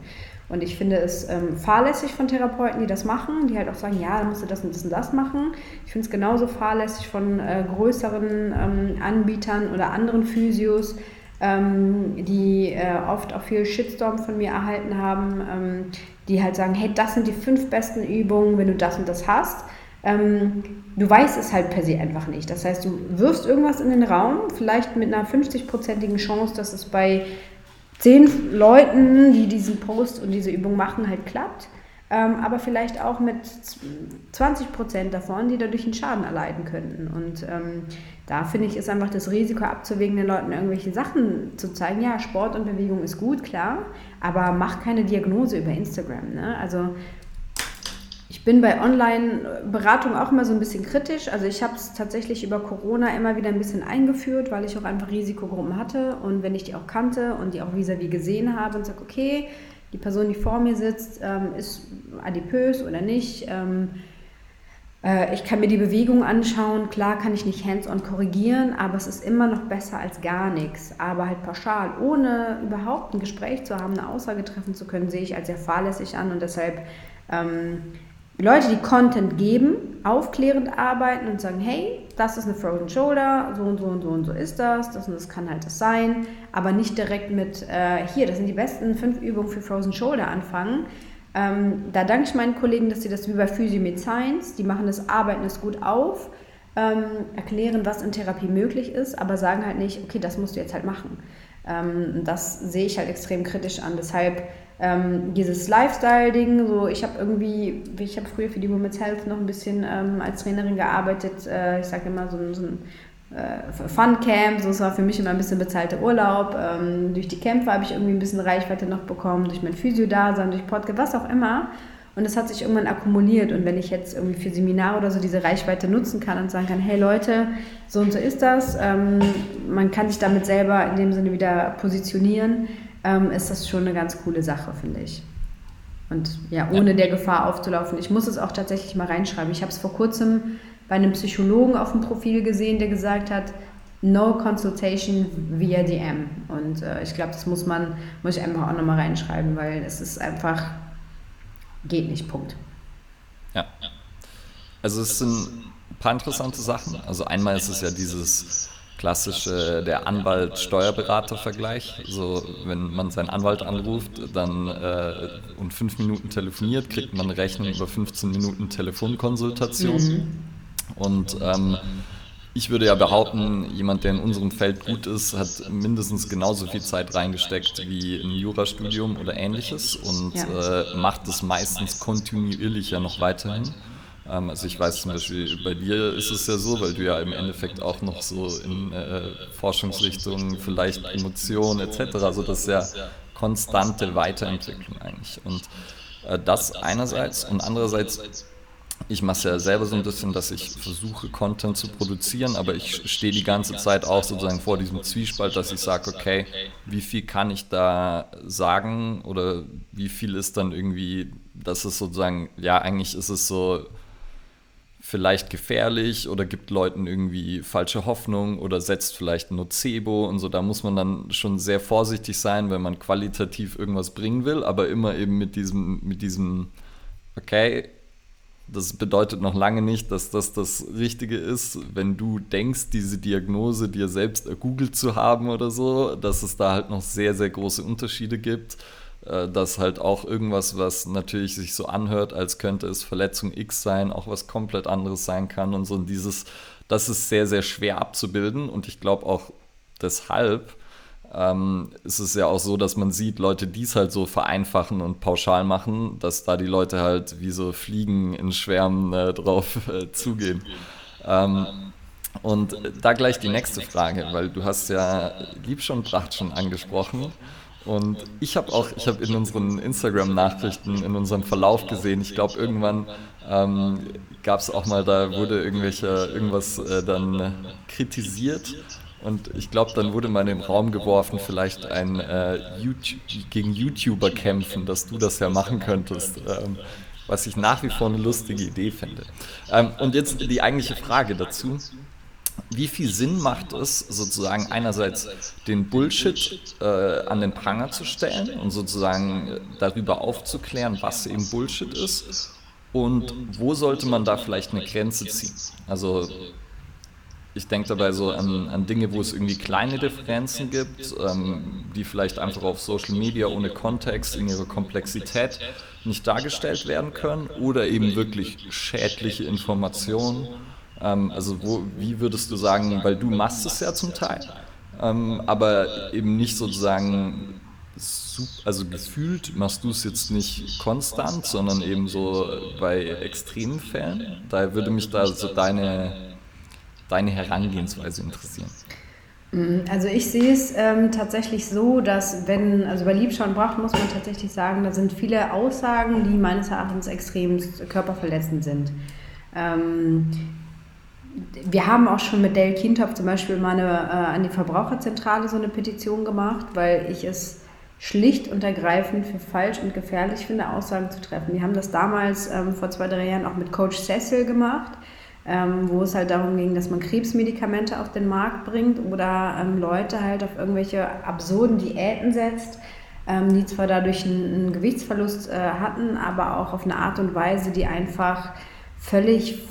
Und ich finde es ähm, fahrlässig von Therapeuten, die das machen, die halt auch sagen, ja, dann musst du das und das und das machen. Ich finde es genauso fahrlässig von äh, größeren ähm, Anbietern oder anderen Physios, ähm, die äh, oft auch viel Shitstorm von mir erhalten haben, ähm, die halt sagen, hey, das sind die fünf besten Übungen, wenn du das und das hast. Ähm, du weißt es halt per se einfach nicht. Das heißt, du wirfst irgendwas in den Raum, vielleicht mit einer 50-prozentigen Chance, dass es bei zehn Leuten, die diesen Post und diese Übung machen, halt klappt. Ähm, aber vielleicht auch mit 20 Prozent davon, die dadurch einen Schaden erleiden könnten. Und ähm, da finde ich, ist einfach das Risiko abzuwägen, den Leuten irgendwelche Sachen zu zeigen. Ja, Sport und Bewegung ist gut, klar, aber mach keine Diagnose über Instagram. Ne? Also bin bei Online-Beratung auch immer so ein bisschen kritisch. Also ich habe es tatsächlich über Corona immer wieder ein bisschen eingeführt, weil ich auch einfach Risikogruppen hatte. Und wenn ich die auch kannte und die auch vis-à-vis -vis gesehen habe und sage, okay, die Person, die vor mir sitzt, ähm, ist adipös oder nicht. Ähm, äh, ich kann mir die Bewegung anschauen. Klar kann ich nicht hands-on korrigieren, aber es ist immer noch besser als gar nichts. Aber halt pauschal, ohne überhaupt ein Gespräch zu haben, eine Aussage treffen zu können, sehe ich als sehr fahrlässig an und deshalb... Leute, die Content geben, aufklärend arbeiten und sagen, hey, das ist eine Frozen Shoulder, so und so und so und so ist das, das und das kann halt das sein, aber nicht direkt mit, äh, hier, das sind die besten fünf Übungen für Frozen Shoulder anfangen. Ähm, da danke ich meinen Kollegen, dass sie das wie bei Physio mit Science, die machen das, arbeiten es gut auf, ähm, erklären, was in Therapie möglich ist, aber sagen halt nicht, okay, das musst du jetzt halt machen. Ähm, das sehe ich halt extrem kritisch an. Deshalb ähm, dieses Lifestyle-Ding, so ich habe irgendwie, ich habe früher für die Women's Health noch ein bisschen ähm, als Trainerin gearbeitet, äh, ich sage immer so, so ein äh, Fun-Camp, so es war für mich immer ein bisschen bezahlter Urlaub. Ähm, durch die Kämpfe habe ich irgendwie ein bisschen Reichweite noch bekommen, durch mein Physio-Dasein, durch Podcast, was auch immer. Und das hat sich irgendwann akkumuliert. Und wenn ich jetzt irgendwie für Seminare oder so diese Reichweite nutzen kann und sagen kann, hey Leute, so und so ist das, ähm, man kann sich damit selber in dem Sinne wieder positionieren, ähm, ist das schon eine ganz coole Sache, finde ich. Und ja, ohne der Gefahr aufzulaufen. Ich muss es auch tatsächlich mal reinschreiben. Ich habe es vor kurzem bei einem Psychologen auf dem Profil gesehen, der gesagt hat, No Consultation via DM. Und äh, ich glaube, das muss man, muss ich einfach auch nochmal reinschreiben, weil es ist einfach, geht nicht, Punkt. Ja. Also es sind ein paar interessante Sachen. Also einmal ist es ja dieses klassische der Anwalt-Steuerberater-Vergleich. So, wenn man seinen Anwalt anruft dann, äh, und fünf Minuten telefoniert, kriegt man eine Rechnung über 15 Minuten Telefonkonsultation. Mhm. Und ähm, ich würde ja behaupten, jemand, der in unserem Feld gut ist, hat mindestens genauso viel Zeit reingesteckt wie ein Jurastudium oder ähnliches und ja. äh, macht es meistens kontinuierlich ja noch weiterhin. Ähm, also ich weiß zum Beispiel, bei dir ist es ja so, weil du ja im Endeffekt auch noch so in äh, Forschungsrichtungen, vielleicht Emotionen etc., also das ist ja konstante Weiterentwicklung eigentlich. Und äh, das einerseits und andererseits ich mache es ja selber so ein bisschen, dass ich versuche, Content zu produzieren, aber ich stehe die ganze Zeit auch sozusagen vor diesem Zwiespalt, dass ich sage, okay, wie viel kann ich da sagen oder wie viel ist dann irgendwie, das ist sozusagen, ja, eigentlich ist es so vielleicht gefährlich oder gibt Leuten irgendwie falsche Hoffnung oder setzt vielleicht Nocebo und so. Da muss man dann schon sehr vorsichtig sein, wenn man qualitativ irgendwas bringen will, aber immer eben mit diesem, mit diesem, okay, das bedeutet noch lange nicht, dass das das Richtige ist, wenn du denkst, diese Diagnose dir selbst ergoogelt zu haben oder so, dass es da halt noch sehr, sehr große Unterschiede gibt. Äh, dass halt auch irgendwas, was natürlich sich so anhört, als könnte es Verletzung X sein, auch was komplett anderes sein kann und so. Und dieses, das ist sehr, sehr schwer abzubilden. Und ich glaube auch deshalb ähm, ist es ja auch so, dass man sieht, Leute, die es halt so vereinfachen und pauschal machen, dass da die Leute halt wie so Fliegen in Schwärmen äh, drauf äh, zugehen. Ähm, und da gleich die nächste Frage, weil du hast ja Liebsch und Pracht schon angesprochen. Und ich habe auch, ich habe in unseren Instagram-Nachrichten, in unserem Verlauf gesehen, ich glaube irgendwann ähm, gab es auch mal, da wurde irgendwelche, irgendwas äh, dann kritisiert und ich glaube, dann wurde mal in den Raum geworfen, vielleicht ein äh, YouTube, gegen YouTuber kämpfen, dass du das ja machen könntest. Ähm, was ich nach wie vor eine lustige Idee finde. Ähm, und jetzt die eigentliche Frage dazu. Wie viel Sinn macht es, sozusagen einerseits den Bullshit äh, an den Pranger zu stellen und sozusagen darüber aufzuklären, was eben Bullshit ist? Und wo sollte man da vielleicht eine Grenze ziehen? Also ich denke dabei so an, an, Dinge, wo es irgendwie kleine Differenzen gibt, ähm, die vielleicht einfach auf Social Media ohne Kontext in ihrer Komplexität nicht dargestellt werden können oder eben wirklich schädliche Informationen. Ähm, also wo, wie würdest du sagen, weil du machst es ja zum Teil, ähm, aber eben nicht sozusagen also gefühlt machst du es jetzt nicht konstant, sondern eben so bei extremen Fällen. Daher würde mich da so deine deine Herangehensweise interessieren. Mm, also ich sehe es ähm, tatsächlich so, dass wenn, also bei Liebschau und Bracht muss man tatsächlich sagen, da sind viele Aussagen, die meines Erachtens extrem körperverletzend sind. Ähm, wir haben auch schon mit Dale Kintop zum Beispiel mal eine, äh, an die Verbraucherzentrale so eine Petition gemacht, weil ich es schlicht und ergreifend für falsch und gefährlich finde, Aussagen zu treffen. Wir haben das damals ähm, vor zwei, drei Jahren auch mit Coach Cecil gemacht ähm, wo es halt darum ging, dass man Krebsmedikamente auf den Markt bringt oder ähm, Leute halt auf irgendwelche absurden Diäten setzt, ähm, die zwar dadurch einen, einen Gewichtsverlust äh, hatten, aber auch auf eine Art und Weise, die einfach völlig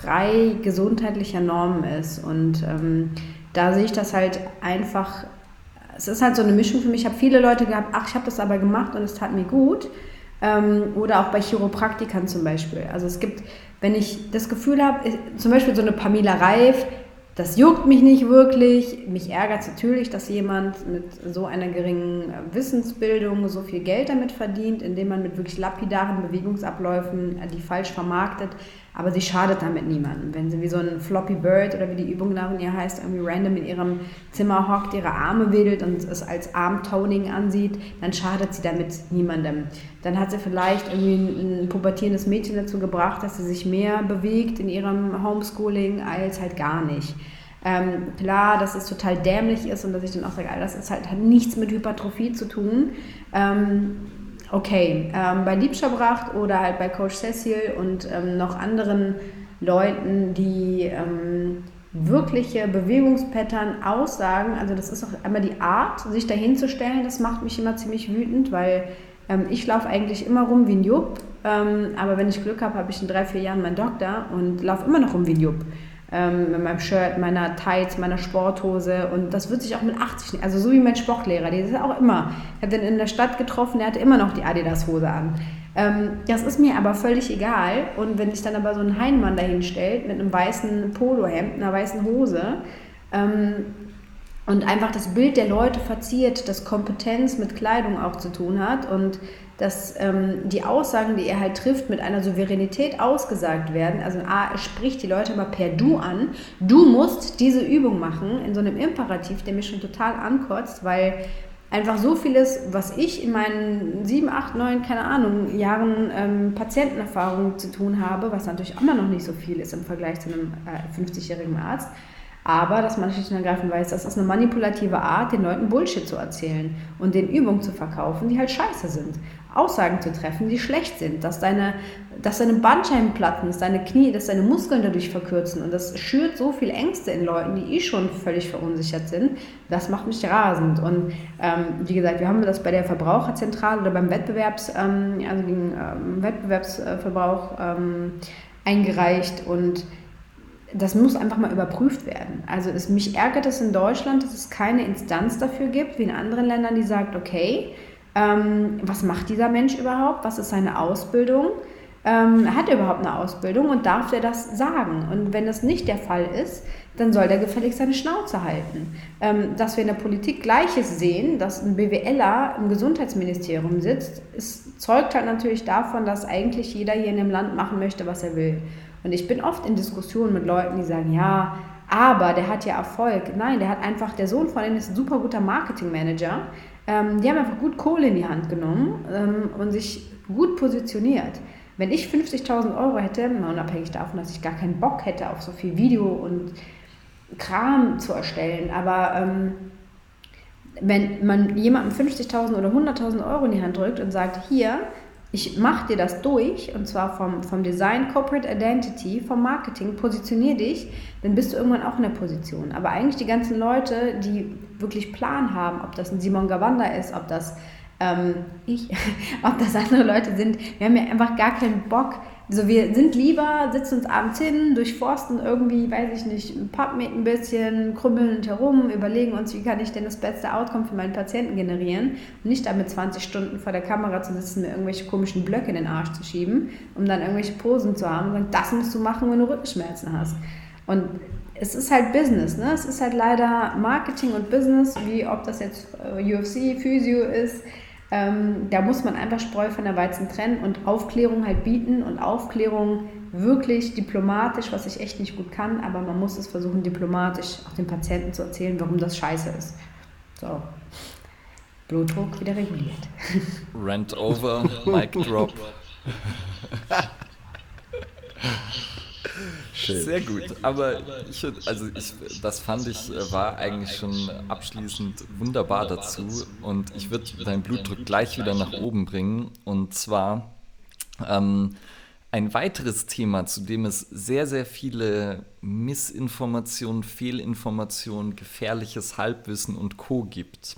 frei gesundheitlicher Normen ist. Und ähm, da sehe ich das halt einfach, es ist halt so eine Mischung für mich. Ich habe viele Leute gehabt, ach, ich habe das aber gemacht und es tat mir gut. Ähm, oder auch bei Chiropraktikern zum Beispiel. Also es gibt wenn ich das Gefühl habe, zum Beispiel so eine Pamela Reif, das juckt mich nicht wirklich. Mich ärgert es natürlich, dass jemand mit so einer geringen Wissensbildung so viel Geld damit verdient, indem man mit wirklich lapidaren Bewegungsabläufen die falsch vermarktet. Aber sie schadet damit niemandem. Wenn sie wie so ein Floppy Bird oder wie die Übung nach ihr heißt, irgendwie random in ihrem Zimmer hockt, ihre Arme wedelt und es als Armtoning ansieht, dann schadet sie damit niemandem. Dann hat sie vielleicht irgendwie ein pubertierendes Mädchen dazu gebracht, dass sie sich mehr bewegt in ihrem Homeschooling als halt gar nicht. Ähm, klar, dass es total dämlich ist und dass ich dann auch sage, das ist halt, hat nichts mit Hypertrophie zu tun. Ähm, okay, ähm, bei Liebscherbracht oder halt bei Coach Cecil und ähm, noch anderen Leuten, die ähm, wirkliche Bewegungspattern aussagen, also das ist auch einmal die Art, sich dahin zu stellen, das macht mich immer ziemlich wütend, weil ähm, ich laufe eigentlich immer rum wie ein Jupp, ähm, aber wenn ich Glück habe, habe ich in drei, vier Jahren meinen Doktor und laufe immer noch rum wie ein Jupp ähm, mit meinem Shirt, meiner Tights, meiner Sporthose und das wird sich auch mit 80, also so wie mein Sportlehrer, der ist auch immer, ich habe den in der Stadt getroffen, der hatte immer noch die Adidas-Hose an. Ähm, das ist mir aber völlig egal und wenn sich dann aber so ein Heinmann dahin stellt mit einem weißen Polohemd, einer weißen Hose ähm, und einfach das Bild der Leute verziert, dass Kompetenz mit Kleidung auch zu tun hat und dass ähm, die Aussagen, die er halt trifft, mit einer Souveränität ausgesagt werden. Also A, er spricht die Leute immer per Du an. Du musst diese Übung machen, in so einem Imperativ, der mich schon total ankotzt, weil einfach so vieles, was ich in meinen sieben, acht, neun, keine Ahnung, Jahren ähm, Patientenerfahrung zu tun habe, was natürlich immer noch nicht so viel ist im Vergleich zu einem äh, 50-jährigen Arzt, Aber dass man schlicht und ergreifend weiß, das ist eine manipulative Art, den Leuten Bullshit zu erzählen und den Übungen zu verkaufen, die halt scheiße sind. Aussagen zu treffen, die schlecht sind, dass deine, dass deine Bandscheiben platten, dass deine Knie, dass deine Muskeln dadurch verkürzen und das schürt so viel Ängste in Leuten, die eh schon völlig verunsichert sind. Das macht mich rasend. Und ähm, wie gesagt, wir haben das bei der Verbraucherzentrale oder beim Wettbewerbs, ähm, also gegen ähm, Wettbewerbsverbrauch ähm, eingereicht und das muss einfach mal überprüft werden. Also es, mich ärgert es in Deutschland, dass es keine Instanz dafür gibt, wie in anderen Ländern, die sagt, okay, ähm, was macht dieser Mensch überhaupt, was ist seine Ausbildung, ähm, hat er überhaupt eine Ausbildung und darf er das sagen? Und wenn das nicht der Fall ist, dann soll der gefälligst seine Schnauze halten. Ähm, dass wir in der Politik Gleiches sehen, dass ein BWLer im Gesundheitsministerium sitzt, ist, zeugt halt natürlich davon, dass eigentlich jeder hier in dem Land machen möchte, was er will. Und ich bin oft in Diskussionen mit Leuten, die sagen, ja, aber der hat ja Erfolg. Nein, der hat einfach, der Sohn von denen ist ein super guter Marketingmanager. Ähm, die haben einfach gut Kohle in die Hand genommen ähm, und sich gut positioniert. Wenn ich 50.000 Euro hätte, unabhängig davon, dass ich gar keinen Bock hätte auf so viel Video und Kram zu erstellen, aber ähm, wenn man jemandem 50.000 oder 100.000 Euro in die Hand drückt und sagt, hier, ich mache dir das durch, und zwar vom, vom Design, Corporate Identity, vom Marketing, positionier dich, dann bist du irgendwann auch in der Position. Aber eigentlich die ganzen Leute, die wirklich Plan haben, ob das ein Simon Gawanda ist, ob das ähm, ich, ob das andere Leute sind, wir haben ja einfach gar keinen Bock, also wir sind lieber, sitzen uns abends hin, durchforsten irgendwie, weiß ich nicht, PubMed ein bisschen, krümmeln herum, überlegen uns, wie kann ich denn das beste Outcome für meinen Patienten generieren und nicht damit 20 Stunden vor der Kamera zu sitzen, mir irgendwelche komischen Blöcke in den Arsch zu schieben, um dann irgendwelche Posen zu haben und das musst du machen, wenn du Rückenschmerzen hast. Und es ist halt Business, ne? Es ist halt leider Marketing und Business, wie ob das jetzt äh, UFC, Physio ist, ähm, da muss man einfach Spreu von der Weizen trennen und Aufklärung halt bieten und Aufklärung wirklich diplomatisch, was ich echt nicht gut kann, aber man muss es versuchen, diplomatisch auch den Patienten zu erzählen, warum das scheiße ist. So. Blutdruck wieder reguliert. Rent over, Mic drop. Schön. Sehr gut, aber ich, also ich, das fand ich, äh, war eigentlich schon abschließend wunderbar dazu. Und ich würde deinen Blutdruck gleich wieder nach oben bringen. Und zwar ähm, ein weiteres Thema, zu dem es sehr, sehr viele Missinformationen, Fehlinformationen, gefährliches Halbwissen und Co. gibt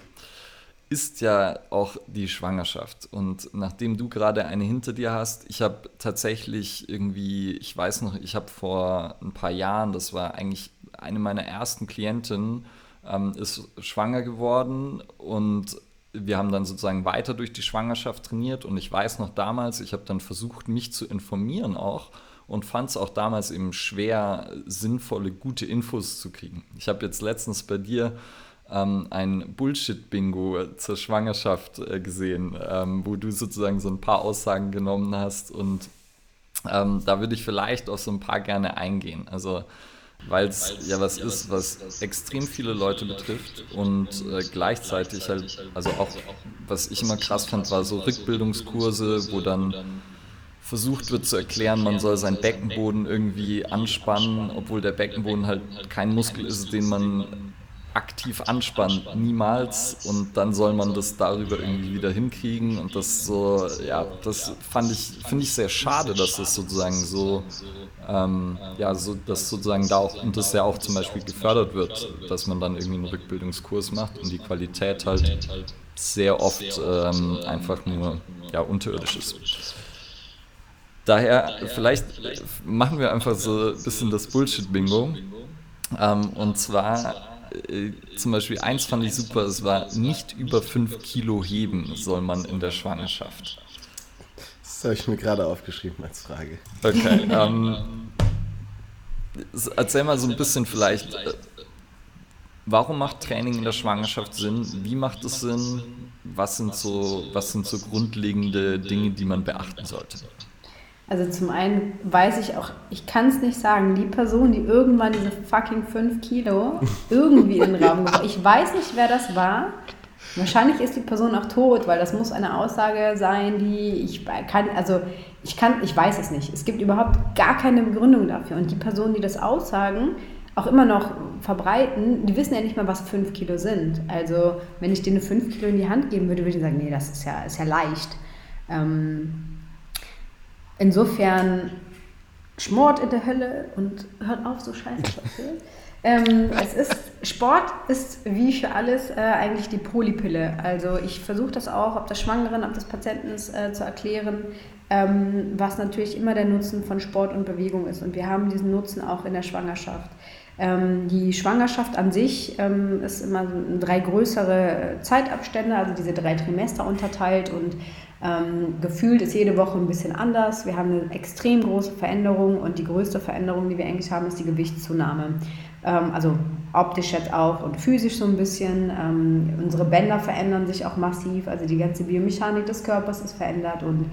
ist ja auch die Schwangerschaft. Und nachdem du gerade eine hinter dir hast, ich habe tatsächlich irgendwie, ich weiß noch, ich habe vor ein paar Jahren, das war eigentlich eine meiner ersten Klientinnen, ähm, ist schwanger geworden und wir haben dann sozusagen weiter durch die Schwangerschaft trainiert und ich weiß noch damals, ich habe dann versucht, mich zu informieren auch und fand es auch damals eben schwer, sinnvolle, gute Infos zu kriegen. Ich habe jetzt letztens bei dir ähm, ein Bullshit-Bingo zur Schwangerschaft äh, gesehen, ähm, wo du sozusagen so ein paar Aussagen genommen hast und ähm, da würde ich vielleicht auch so ein paar gerne eingehen. Also weil es ja was ist, was extrem viele Leute betrifft und äh, gleichzeitig halt, also auch, was ich immer krass fand, war so Rückbildungskurse, wo dann versucht wird zu erklären, man soll seinen Beckenboden irgendwie anspannen, obwohl der Beckenboden halt kein Muskel ist, den man aktiv anspannen, niemals. Und dann soll man das darüber irgendwie wieder hinkriegen. Und das so, ja, das fand ich, finde ich sehr schade, dass das sozusagen so, ähm, ja, so, dass sozusagen da auch, und das ja auch zum Beispiel gefördert wird, dass man dann irgendwie einen Rückbildungskurs macht und die Qualität halt sehr oft ähm, einfach nur, ja, unterirdisch ist. Daher, vielleicht machen wir einfach so ein bisschen das Bullshit-Bingo. Ähm, und zwar äh, zum Beispiel eins fand ich super, es war nicht über 5 Kilo heben soll man in der Schwangerschaft. Das habe ich mir gerade aufgeschrieben als Frage. Okay. Ähm, erzähl mal so ein bisschen vielleicht, äh, warum macht Training in der Schwangerschaft Sinn? Wie macht es Sinn? Was sind so, was sind so grundlegende Dinge, die man beachten sollte? Also zum einen weiß ich auch, ich kann es nicht sagen, die Person, die irgendwann diese fucking 5 Kilo irgendwie in den Raum gebracht ich weiß nicht, wer das war. Wahrscheinlich ist die Person auch tot, weil das muss eine Aussage sein, die ich kann, also ich kann, ich weiß es nicht. Es gibt überhaupt gar keine Begründung dafür. Und die Personen, die das aussagen, auch immer noch verbreiten, die wissen ja nicht mal, was 5 Kilo sind. Also wenn ich denen 5 Kilo in die Hand geben würde, würde ich sagen, nee, das ist ja, ist ja leicht. Ähm, insofern Schmort in der Hölle und hört auf, so scheiße zu erzählen. Ähm, es ist, Sport ist wie für alles äh, eigentlich die Polypille. Also ich versuche das auch, ob das Schwangeren, ob das Patienten äh, zu erklären, ähm, was natürlich immer der Nutzen von Sport und Bewegung ist. Und wir haben diesen Nutzen auch in der Schwangerschaft. Ähm, die Schwangerschaft an sich ähm, ist immer drei größere Zeitabstände, also diese drei Trimester unterteilt und ähm, gefühlt ist jede Woche ein bisschen anders. Wir haben eine extrem große Veränderung und die größte Veränderung, die wir eigentlich haben, ist die Gewichtszunahme. Ähm, also optisch jetzt auch und physisch so ein bisschen. Ähm, unsere Bänder verändern sich auch massiv, also die ganze Biomechanik des Körpers ist verändert und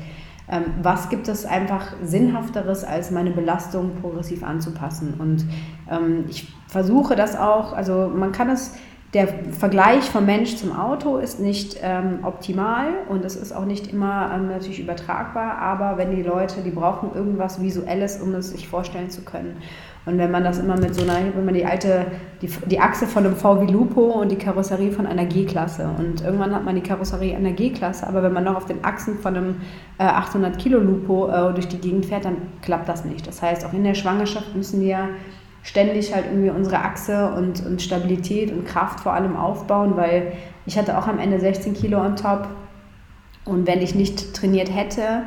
was gibt es einfach Sinnhafteres, als meine Belastung progressiv anzupassen? Und ähm, ich versuche das auch, also man kann es der Vergleich vom Mensch zum Auto ist nicht ähm, optimal und es ist auch nicht immer ähm, natürlich übertragbar, aber wenn die Leute, die brauchen irgendwas Visuelles, um es sich vorstellen zu können. Und wenn man das immer mit so einer, wenn man die alte, die, die Achse von einem VW Lupo und die Karosserie von einer G-Klasse. Und irgendwann hat man die Karosserie einer G-Klasse, aber wenn man noch auf den Achsen von einem äh, 800 Kilo Lupo äh, durch die Gegend fährt, dann klappt das nicht. Das heißt, auch in der Schwangerschaft müssen wir ständig halt irgendwie unsere Achse und, und Stabilität und Kraft vor allem aufbauen, weil ich hatte auch am Ende 16 Kilo on top. Und wenn ich nicht trainiert hätte,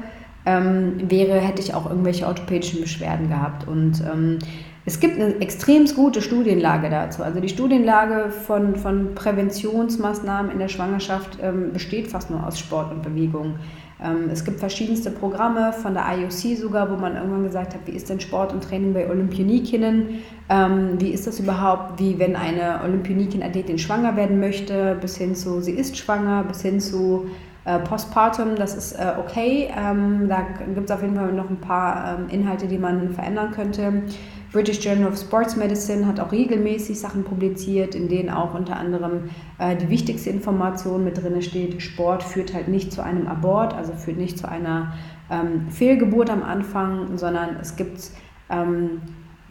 ähm, wäre, hätte ich auch irgendwelche orthopädischen Beschwerden gehabt. Und ähm, es gibt eine extrem gute Studienlage dazu. Also die Studienlage von, von Präventionsmaßnahmen in der Schwangerschaft ähm, besteht fast nur aus Sport und Bewegung. Ähm, es gibt verschiedenste Programme von der IOC sogar, wo man irgendwann gesagt hat, wie ist denn Sport und Training bei Olympionikinnen? Ähm, wie ist das überhaupt, wie wenn eine Olympionikin-Athletin schwanger werden möchte, bis hin zu, sie ist schwanger, bis hin zu äh, Postpartum, das ist äh, okay. Ähm, da gibt es auf jeden Fall noch ein paar ähm, Inhalte, die man verändern könnte. British Journal of Sports Medicine hat auch regelmäßig Sachen publiziert, in denen auch unter anderem äh, die wichtigste Information mit drin steht, Sport führt halt nicht zu einem Abort, also führt nicht zu einer ähm, Fehlgeburt am Anfang, sondern es gibt, ähm,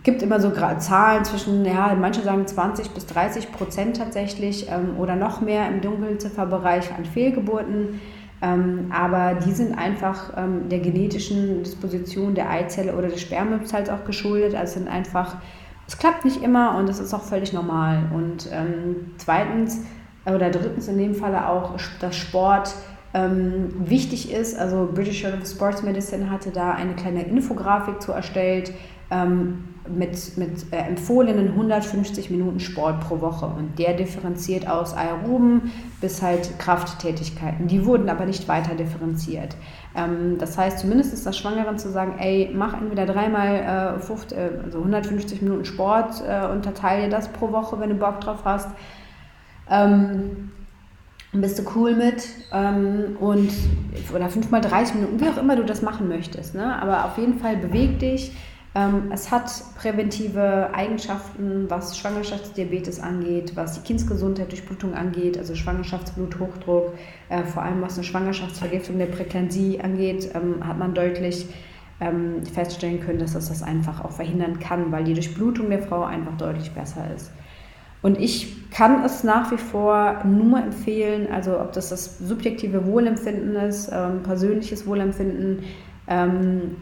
gibt immer so Zahlen zwischen, ja, manche sagen 20 bis 30 Prozent tatsächlich ähm, oder noch mehr im Dunkelzifferbereich an Fehlgeburten. Ähm, aber die sind einfach ähm, der genetischen Disposition der Eizelle oder des Spermipsals auch geschuldet. Also sind einfach, es klappt nicht immer und das ist auch völlig normal. Und ähm, zweitens oder drittens in dem Falle auch, dass Sport ähm, wichtig ist. Also British Journal of Sports Medicine hatte da eine kleine Infografik zu erstellt ähm, mit, mit äh, empfohlenen 150 Minuten Sport pro Woche. Und der differenziert aus Aeroben bis halt Krafttätigkeiten. Die wurden aber nicht weiter differenziert. Ähm, das heißt, zumindest ist das Schwangeren zu sagen, ey, mach entweder dreimal äh, 50, äh, also 150 Minuten Sport, äh, unterteile das pro Woche, wenn du Bock drauf hast. Ähm, bist du cool mit ähm, und oder fünfmal 30 Minuten, wie auch immer du das machen möchtest. Ne? Aber auf jeden Fall beweg dich, es hat präventive Eigenschaften, was Schwangerschaftsdiabetes angeht, was die Kindsgesundheit durch Blutung angeht, also Schwangerschaftsbluthochdruck, äh, vor allem was eine Schwangerschaftsvergiftung der Präklansie angeht, ähm, hat man deutlich ähm, feststellen können, dass das das einfach auch verhindern kann, weil die Durchblutung der Frau einfach deutlich besser ist. Und ich kann es nach wie vor nur empfehlen, also ob das das subjektive Wohlempfinden ist, ähm, persönliches Wohlempfinden, ähm,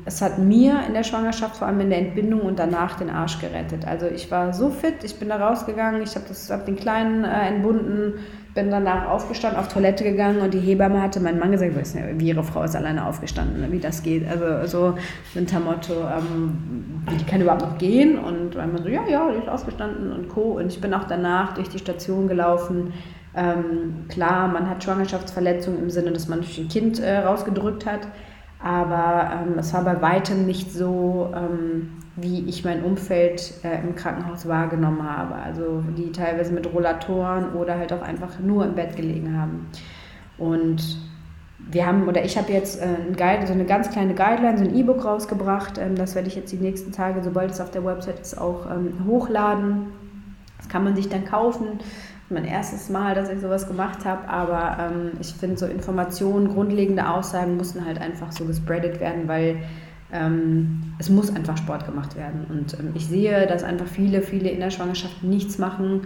es hat mir in der Schwangerschaft, vor allem in der Entbindung und danach den Arsch gerettet. Also ich war so fit, ich bin da rausgegangen, ich habe hab den Kleinen äh, entbunden, bin danach aufgestanden, auf Toilette gegangen und die Hebamme hatte meinen Mann gesagt, nicht, wie ihre Frau ist alleine aufgestanden, wie das geht. Also so unter Motto, ähm, die kann überhaupt noch gehen und mein Mann so, ja, ja, die ist ausgestanden und Co. Und ich bin auch danach durch die Station gelaufen. Ähm, klar, man hat Schwangerschaftsverletzungen im Sinne, dass man durch ein Kind äh, rausgedrückt hat. Aber ähm, es war bei weitem nicht so, ähm, wie ich mein Umfeld äh, im Krankenhaus wahrgenommen habe. Also die teilweise mit Rollatoren oder halt auch einfach nur im Bett gelegen haben. Und wir haben, oder ich habe jetzt äh, ein Guide, so eine ganz kleine Guideline, so ein E-Book rausgebracht. Ähm, das werde ich jetzt die nächsten Tage, sobald es auf der Website ist, auch ähm, hochladen. Das kann man sich dann kaufen mein erstes Mal, dass ich sowas gemacht habe, aber ähm, ich finde, so Informationen, grundlegende Aussagen mussten halt einfach so gespreadet werden, weil ähm, es muss einfach Sport gemacht werden. Und ähm, ich sehe, dass einfach viele, viele in der Schwangerschaft nichts machen,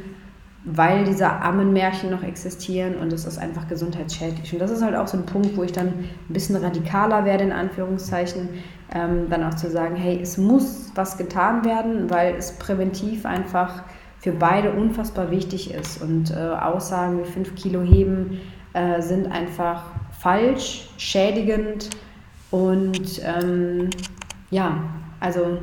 weil diese Ammenmärchen noch existieren und es ist einfach gesundheitsschädlich. Und das ist halt auch so ein Punkt, wo ich dann ein bisschen radikaler werde, in Anführungszeichen, ähm, dann auch zu sagen, hey, es muss was getan werden, weil es präventiv einfach für beide unfassbar wichtig ist. Und äh, Aussagen wie 5 Kilo heben äh, sind einfach falsch, schädigend und ähm, ja, also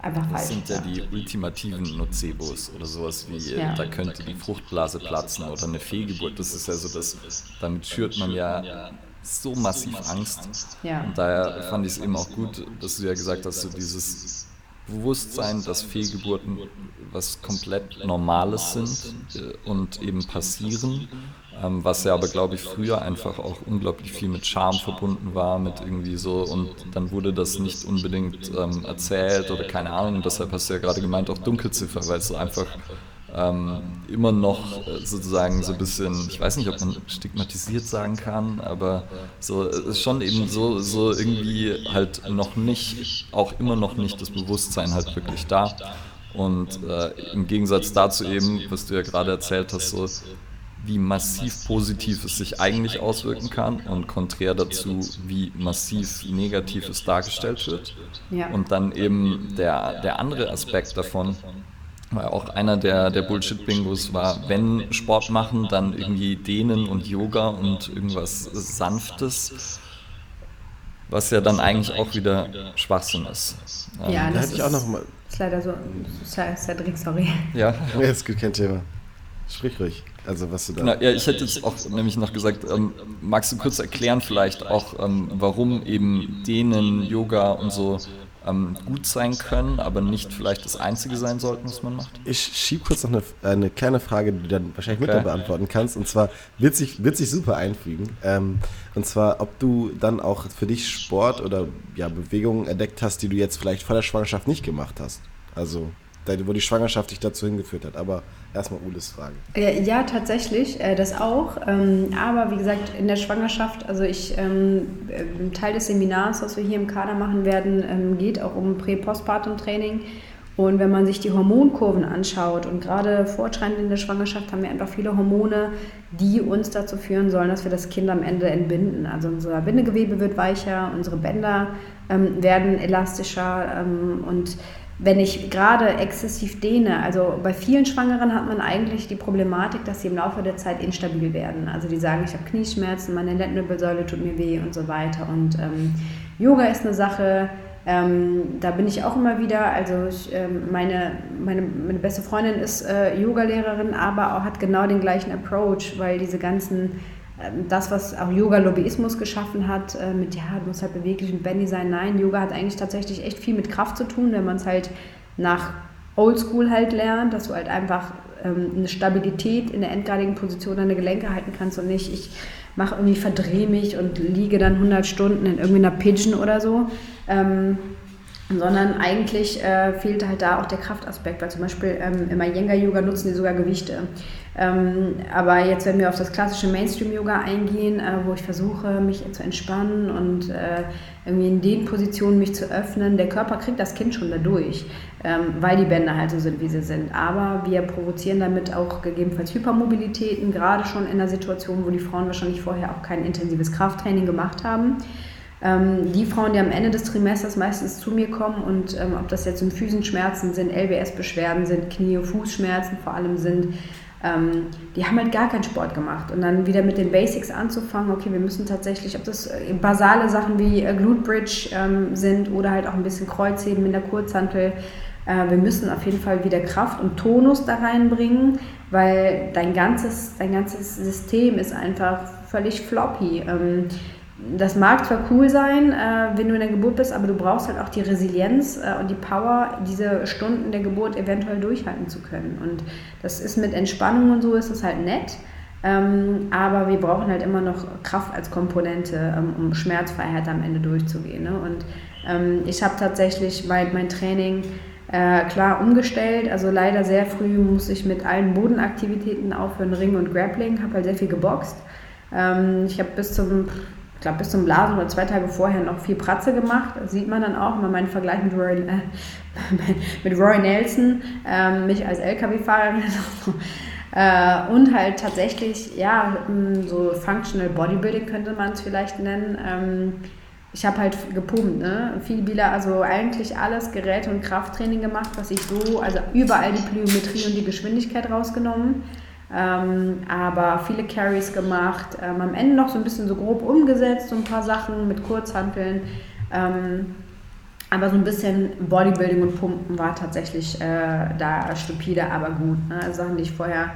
einfach falsch. Das sind ja die ultimativen Nocebos oder sowas wie, ja. da könnte die Fruchtblase platzen oder eine Fehlgeburt. Das ist ja so, dass damit schürt man ja so massiv Angst. Ja. Und daher fand ich es eben auch gut, dass du ja gesagt hast, so dieses Bewusstsein, dass Fehlgeburten was komplett Normales sind äh, und eben passieren ähm, was ja aber, glaube ich, früher einfach auch unglaublich viel mit Charme verbunden war, mit irgendwie so, und dann wurde das nicht unbedingt ähm, erzählt oder keine Ahnung, deshalb hast du ja gerade gemeint, auch Dunkelziffer, weil es so einfach ähm, immer noch äh, sozusagen so ein bisschen, ich weiß nicht, ob man stigmatisiert sagen kann, aber so es ist schon eben so, so irgendwie halt noch nicht, auch immer noch nicht das Bewusstsein halt wirklich da. Und äh, im Gegensatz dazu eben, was du ja gerade erzählt hast, so wie massiv positiv es sich eigentlich auswirken kann und konträr dazu, wie massiv negativ es dargestellt wird. Ja. Und dann eben der, der andere Aspekt davon, weil auch einer der, der Bullshit-Bingos war, wenn Sport machen, dann irgendwie Dehnen und Yoga und irgendwas Sanftes, was ja dann eigentlich auch wieder Schwachsinn ist. Ja, ähm, das ist, ist leider so. Cedric, sorry. Ja, ja ist kein Thema. Sprich ruhig. Also was du da. Genau, ja, ich hätte jetzt auch nämlich noch gesagt, ähm, magst du kurz erklären vielleicht auch, ähm, warum eben denen Yoga und so ähm, gut sein können, aber nicht vielleicht das Einzige sein sollten, was man macht? Ich schiebe kurz noch eine, eine, kleine Frage, die du dann wahrscheinlich okay. mit beantworten kannst. Und zwar wird sich, wird sich super einfügen. Ähm, und zwar, ob du dann auch für dich Sport oder ja, Bewegungen entdeckt hast, die du jetzt vielleicht vor der Schwangerschaft nicht gemacht hast. Also wo die Schwangerschaft dich dazu hingeführt hat. Aber erstmal Ules Frage. Ja, tatsächlich, äh, das auch. Ähm, aber wie gesagt, in der Schwangerschaft, also ich, ähm, äh, Teil des Seminars, was wir hier im Kader machen werden, ähm, geht auch um Prä-Postpartum-Training. Und wenn man sich die Hormonkurven anschaut und gerade fortschreitend in der Schwangerschaft haben wir einfach viele Hormone, die uns dazu führen sollen, dass wir das Kind am Ende entbinden. Also unser Bindegewebe wird weicher, unsere Bänder ähm, werden elastischer ähm, und wenn ich gerade exzessiv dehne, also bei vielen Schwangeren hat man eigentlich die Problematik, dass sie im Laufe der Zeit instabil werden. Also die sagen, ich habe Knieschmerzen, meine Lendenwirbelsäule tut mir weh und so weiter. Und ähm, Yoga ist eine Sache, ähm, da bin ich auch immer wieder, also ich, ähm, meine, meine, meine beste Freundin ist äh, Yogalehrerin, aber auch hat genau den gleichen Approach, weil diese ganzen das, was auch Yoga-Lobbyismus geschaffen hat, äh, mit, ja, du musst halt beweglich und bendy sein. Nein, Yoga hat eigentlich tatsächlich echt viel mit Kraft zu tun, wenn man es halt nach Oldschool halt lernt, dass du halt einfach ähm, eine Stabilität in der endgradigen Position deiner Gelenke halten kannst und nicht, ich mache irgendwie, verdrehe mich und liege dann 100 Stunden in irgendwie einer Pigeon oder so. Ähm, sondern eigentlich äh, fehlt halt da auch der Kraftaspekt, weil zum Beispiel ähm, im Iyengar-Yoga nutzen die sogar Gewichte. Ähm, aber jetzt, wenn wir auf das klassische Mainstream-Yoga eingehen, äh, wo ich versuche, mich zu entspannen und äh, irgendwie in den Positionen mich zu öffnen, der Körper kriegt das Kind schon dadurch, ähm, weil die Bänder halt so sind, wie sie sind. Aber wir provozieren damit auch gegebenenfalls Hypermobilitäten, gerade schon in einer Situation, wo die Frauen wahrscheinlich vorher auch kein intensives Krafttraining gemacht haben. Ähm, die Frauen, die am Ende des Trimesters meistens zu mir kommen und ähm, ob das jetzt Symphysenschmerzen sind, LBS-Beschwerden sind, Knie- und Fußschmerzen vor allem sind, ähm, die haben halt gar keinen Sport gemacht. Und dann wieder mit den Basics anzufangen, okay, wir müssen tatsächlich, ob das äh, basale Sachen wie äh, Glute Bridge ähm, sind oder halt auch ein bisschen Kreuzheben in der Kurzhantel, äh, wir müssen auf jeden Fall wieder Kraft und Tonus da reinbringen, weil dein ganzes, dein ganzes System ist einfach völlig floppy. Ähm, das mag zwar cool sein, äh, wenn du in der Geburt bist, aber du brauchst halt auch die Resilienz äh, und die Power, diese Stunden der Geburt eventuell durchhalten zu können. Und das ist mit Entspannung und so ist das halt nett. Ähm, aber wir brauchen halt immer noch Kraft als Komponente, ähm, um Schmerzfreiheit am Ende durchzugehen. Ne? Und ähm, ich habe tatsächlich mein, mein Training äh, klar umgestellt. Also leider sehr früh musste ich mit allen Bodenaktivitäten aufhören, Ring und Grappling, habe halt sehr viel geboxt. Ähm, ich habe bis zum ich glaube, bis zum Blasen oder zwei Tage vorher noch viel Pratze gemacht. Das sieht man dann auch, wenn man meinen Vergleich mit Roy, äh, mit Roy Nelson, äh, mich als LKW-Fahrerin. äh, und halt tatsächlich, ja, so Functional Bodybuilding könnte man es vielleicht nennen. Ähm, ich habe halt gepumpt, ne? Viele Bila, also eigentlich alles Geräte und Krafttraining gemacht, was ich so, also überall die Plyometrie und die Geschwindigkeit rausgenommen. Ähm, aber viele Carries gemacht, ähm, am Ende noch so ein bisschen so grob umgesetzt, so ein paar Sachen mit Kurzhanteln. Ähm, aber so ein bisschen Bodybuilding und Pumpen war tatsächlich äh, da stupide, aber gut. Ne? Also Sachen, die ich vorher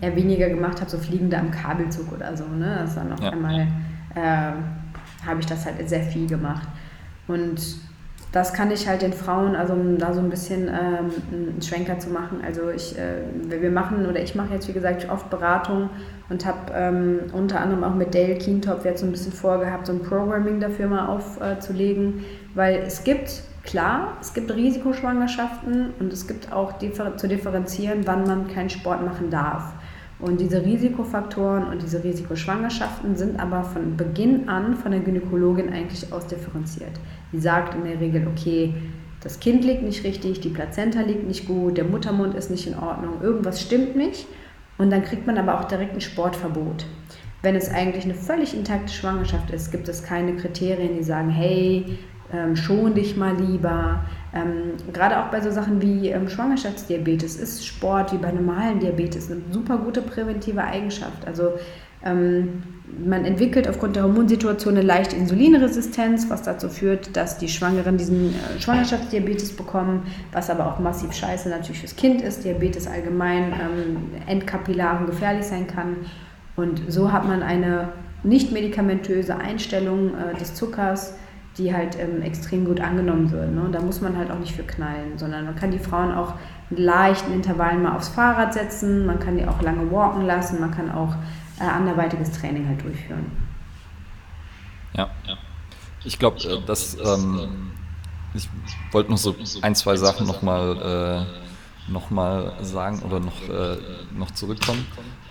eher weniger gemacht habe, so fliegende am Kabelzug oder so. Ne? Das war noch ja. einmal, äh, habe ich das halt sehr viel gemacht. Und das kann ich halt den Frauen, also um da so ein bisschen ähm, einen Schwenker zu machen. Also ich, äh, wir machen oder ich mache jetzt wie gesagt oft Beratung und habe ähm, unter anderem auch mit Dale Keentop jetzt so ein bisschen vorgehabt, so ein Programming dafür mal aufzulegen, äh, weil es gibt klar, es gibt Risikoschwangerschaften und es gibt auch differ zu differenzieren, wann man keinen Sport machen darf. Und diese Risikofaktoren und diese Risikoschwangerschaften sind aber von Beginn an von der Gynäkologin eigentlich ausdifferenziert. Die sagt in der Regel, okay, das Kind liegt nicht richtig, die Plazenta liegt nicht gut, der Muttermund ist nicht in Ordnung, irgendwas stimmt nicht. Und dann kriegt man aber auch direkt ein Sportverbot. Wenn es eigentlich eine völlig intakte Schwangerschaft ist, gibt es keine Kriterien, die sagen, hey, ähm, schon dich mal lieber. Ähm, gerade auch bei so Sachen wie ähm, Schwangerschaftsdiabetes ist Sport wie bei normalen Diabetes eine super gute präventive Eigenschaft. Also ähm, man entwickelt aufgrund der Hormonsituation eine leichte Insulinresistenz, was dazu führt, dass die Schwangeren diesen äh, Schwangerschaftsdiabetes bekommen, was aber auch massiv scheiße natürlich fürs Kind ist. Diabetes allgemein ähm, entkapillar und gefährlich sein kann. Und so hat man eine nicht medikamentöse Einstellung äh, des Zuckers, die halt ähm, extrem gut angenommen wird. Ne? Da muss man halt auch nicht für knallen, sondern man kann die Frauen auch in leichten Intervallen mal aufs Fahrrad setzen, man kann die auch lange walken lassen, man kann auch äh, anderweitiges Training halt durchführen. Ja, ich glaube, äh, dass ähm, ich wollte noch so ein, zwei Sachen nochmal äh, noch sagen oder noch, äh, noch zurückkommen.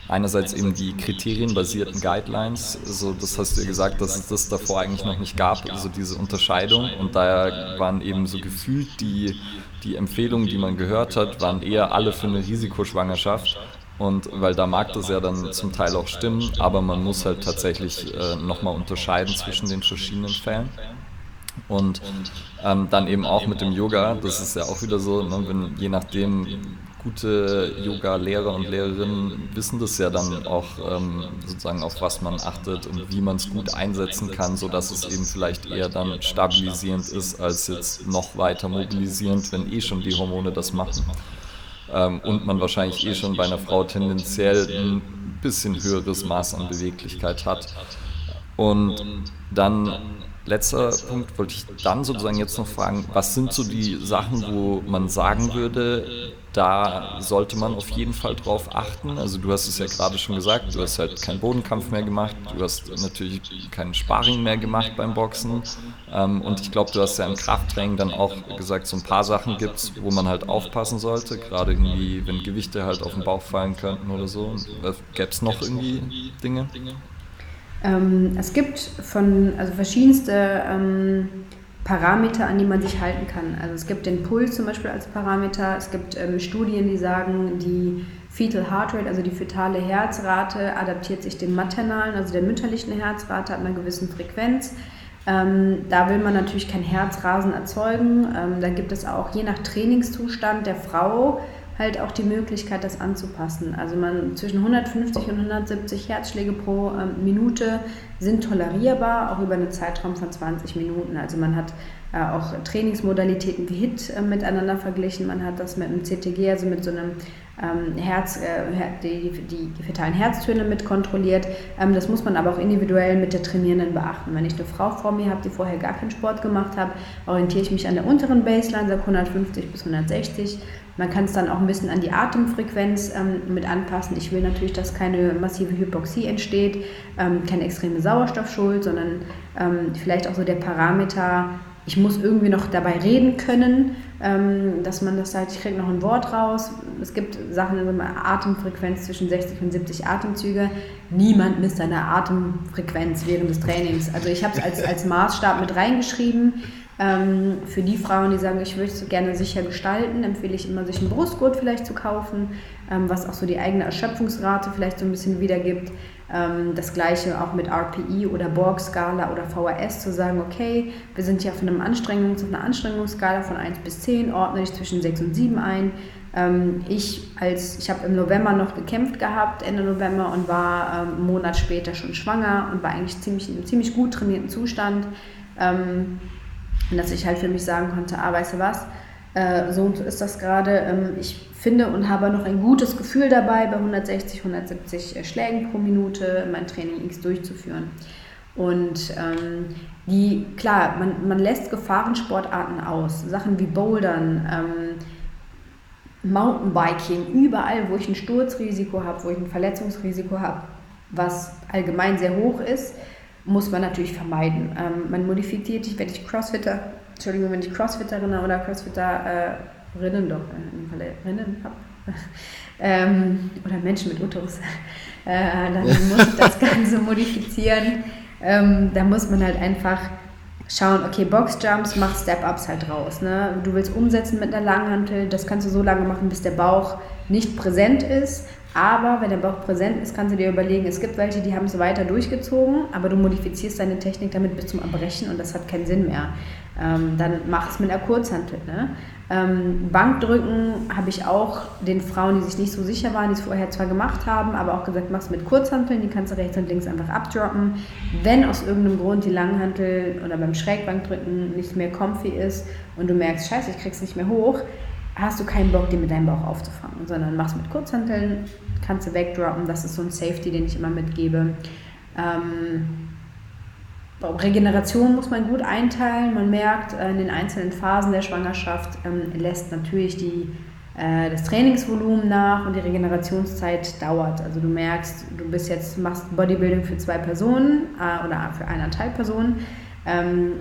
Einerseits eben die kriterienbasierten Guidelines, also das hast du ja gesagt, dass es das davor eigentlich noch nicht gab, also diese Unterscheidung. Und daher waren eben so gefühlt die, die Empfehlungen, die man gehört hat, waren eher alle für eine Risikoschwangerschaft. Und weil da mag das ja dann zum Teil auch stimmen, aber man muss halt tatsächlich äh, nochmal unterscheiden zwischen den verschiedenen Fällen. Und ähm, dann eben auch mit dem Yoga, das ist ja auch wieder so, ne, wenn, je nachdem, gute Yoga-Lehrer und Lehrerinnen wissen das ja dann auch ähm, sozusagen, auf was man achtet und wie man es gut einsetzen kann, sodass es eben vielleicht eher dann stabilisierend ist, als jetzt noch weiter mobilisierend, wenn eh schon die Hormone das machen. Ähm, und man wahrscheinlich eh schon bei einer Frau tendenziell ein bisschen höheres Maß an Beweglichkeit hat. Und dann letzter Punkt wollte ich dann sozusagen jetzt noch fragen, was sind so die Sachen, wo man sagen würde, da sollte man auf jeden Fall drauf achten. Also du hast es ja gerade schon gesagt, du hast halt keinen Bodenkampf mehr gemacht, du hast natürlich keinen Sparring mehr gemacht beim Boxen. Ähm, und ich glaube, du hast ja im Krafttraining dann auch gesagt, so ein paar Sachen gibt es, wo man halt aufpassen sollte, gerade irgendwie, wenn Gewichte halt auf den Bauch fallen könnten oder so. Gäbe es noch irgendwie Dinge? Ähm, es gibt von, also verschiedenste ähm, Parameter, an die man sich halten kann. Also es gibt den Puls zum Beispiel als Parameter. Es gibt ähm, Studien, die sagen, die Fetal Heart Rate, also die fetale Herzrate, adaptiert sich dem maternalen, also der mütterlichen Herzrate, ab einer gewissen Frequenz. Ähm, da will man natürlich kein Herzrasen erzeugen. Ähm, da gibt es auch je nach Trainingszustand der Frau halt auch die Möglichkeit, das anzupassen. Also man zwischen 150 und 170 Herzschläge pro ähm, Minute sind tolerierbar, auch über einen Zeitraum von 20 Minuten. Also man hat äh, auch Trainingsmodalitäten wie HIT äh, miteinander verglichen. Man hat das mit einem CTG, also mit so einem ähm, Herz, äh, die, die, fetalen Herztöne mit kontrolliert. Ähm, das muss man aber auch individuell mit der Trainierenden beachten. Wenn ich eine Frau vor mir habe, die vorher gar keinen Sport gemacht hat, orientiere ich mich an der unteren Baseline, sage 150 bis 160. Man kann es dann auch ein bisschen an die Atemfrequenz ähm, mit anpassen. Ich will natürlich, dass keine massive Hypoxie entsteht, ähm, keine extreme Sauerstoffschuld, sondern ähm, vielleicht auch so der Parameter, ich muss irgendwie noch dabei reden können ähm, dass man das halt, ich kriege noch ein Wort raus. Es gibt Sachen in so einer Atemfrequenz zwischen 60 und 70 Atemzüge. Niemand misst seine Atemfrequenz während des Trainings. Also ich habe es als, als Maßstab mit reingeschrieben. Ähm, für die Frauen, die sagen, ich würde es gerne sicher gestalten, empfehle ich immer, sich einen Brustgurt vielleicht zu kaufen, ähm, was auch so die eigene Erschöpfungsrate vielleicht so ein bisschen wiedergibt. Ähm, das gleiche auch mit RPI oder Borg-Skala oder VHS zu sagen, okay, wir sind hier auf, einem Anstrengungs-, einer Anstrengungsskala von 1 bis 10, ordne ich zwischen 6 und 7 ein. Ich als, ich habe im November noch gekämpft gehabt, Ende November, und war einen Monat später schon schwanger und war eigentlich ziemlich, in einem ziemlich gut trainierten Zustand. Und dass ich halt für mich sagen konnte, ah, weißt du was, äh, so ist das gerade. Ähm, ich finde und habe noch ein gutes Gefühl dabei, bei 160, 170 äh, Schlägen pro Minute mein Training X durchzuführen. Und ähm, die, klar, man, man lässt Gefahrensportarten aus, Sachen wie Bouldern, ähm, Mountainbiking, überall, wo ich ein Sturzrisiko habe, wo ich ein Verletzungsrisiko habe, was allgemein sehr hoch ist, muss man natürlich vermeiden. Ähm, man modifiziert sich, wenn ich Crossfitter, Entschuldigung, wenn ich Crossfitterin oder Crossfitterinnen doch, äh, Rinnen habe, ähm, oder Menschen mit Uterus, äh, dann muss ich das Ganze modifizieren. Ähm, da muss man halt einfach schauen, okay, Boxjumps, mach Step-Ups halt raus. Ne? Du willst umsetzen mit einer Langhantel, das kannst du so lange machen, bis der Bauch nicht präsent ist aber wenn der Bauch präsent ist, kannst du dir überlegen, es gibt welche, die haben es weiter durchgezogen, aber du modifizierst deine Technik damit bis zum Erbrechen und das hat keinen Sinn mehr. Ähm, dann mach es mit einer Kurzhantel. Ne? Ähm, Bankdrücken habe ich auch den Frauen, die sich nicht so sicher waren, die es vorher zwar gemacht haben, aber auch gesagt, mach es mit Kurzhanteln, die kannst du rechts und links einfach abdroppen. Wenn aus irgendeinem Grund die Langhantel oder beim Schrägbankdrücken nicht mehr comfy ist und du merkst, scheiße, ich krieg's nicht mehr hoch, hast du keinen Bock, den mit deinem Bauch aufzufangen, sondern machst mit Kurzhanteln, kannst du wegdroppen. Das ist so ein Safety, den ich immer mitgebe. Ähm, Regeneration muss man gut einteilen. Man merkt, äh, in den einzelnen Phasen der Schwangerschaft ähm, lässt natürlich die, äh, das Trainingsvolumen nach und die Regenerationszeit dauert. Also du merkst, du bist jetzt, machst Bodybuilding für zwei Personen äh, oder für eineinhalb Personen. Ähm,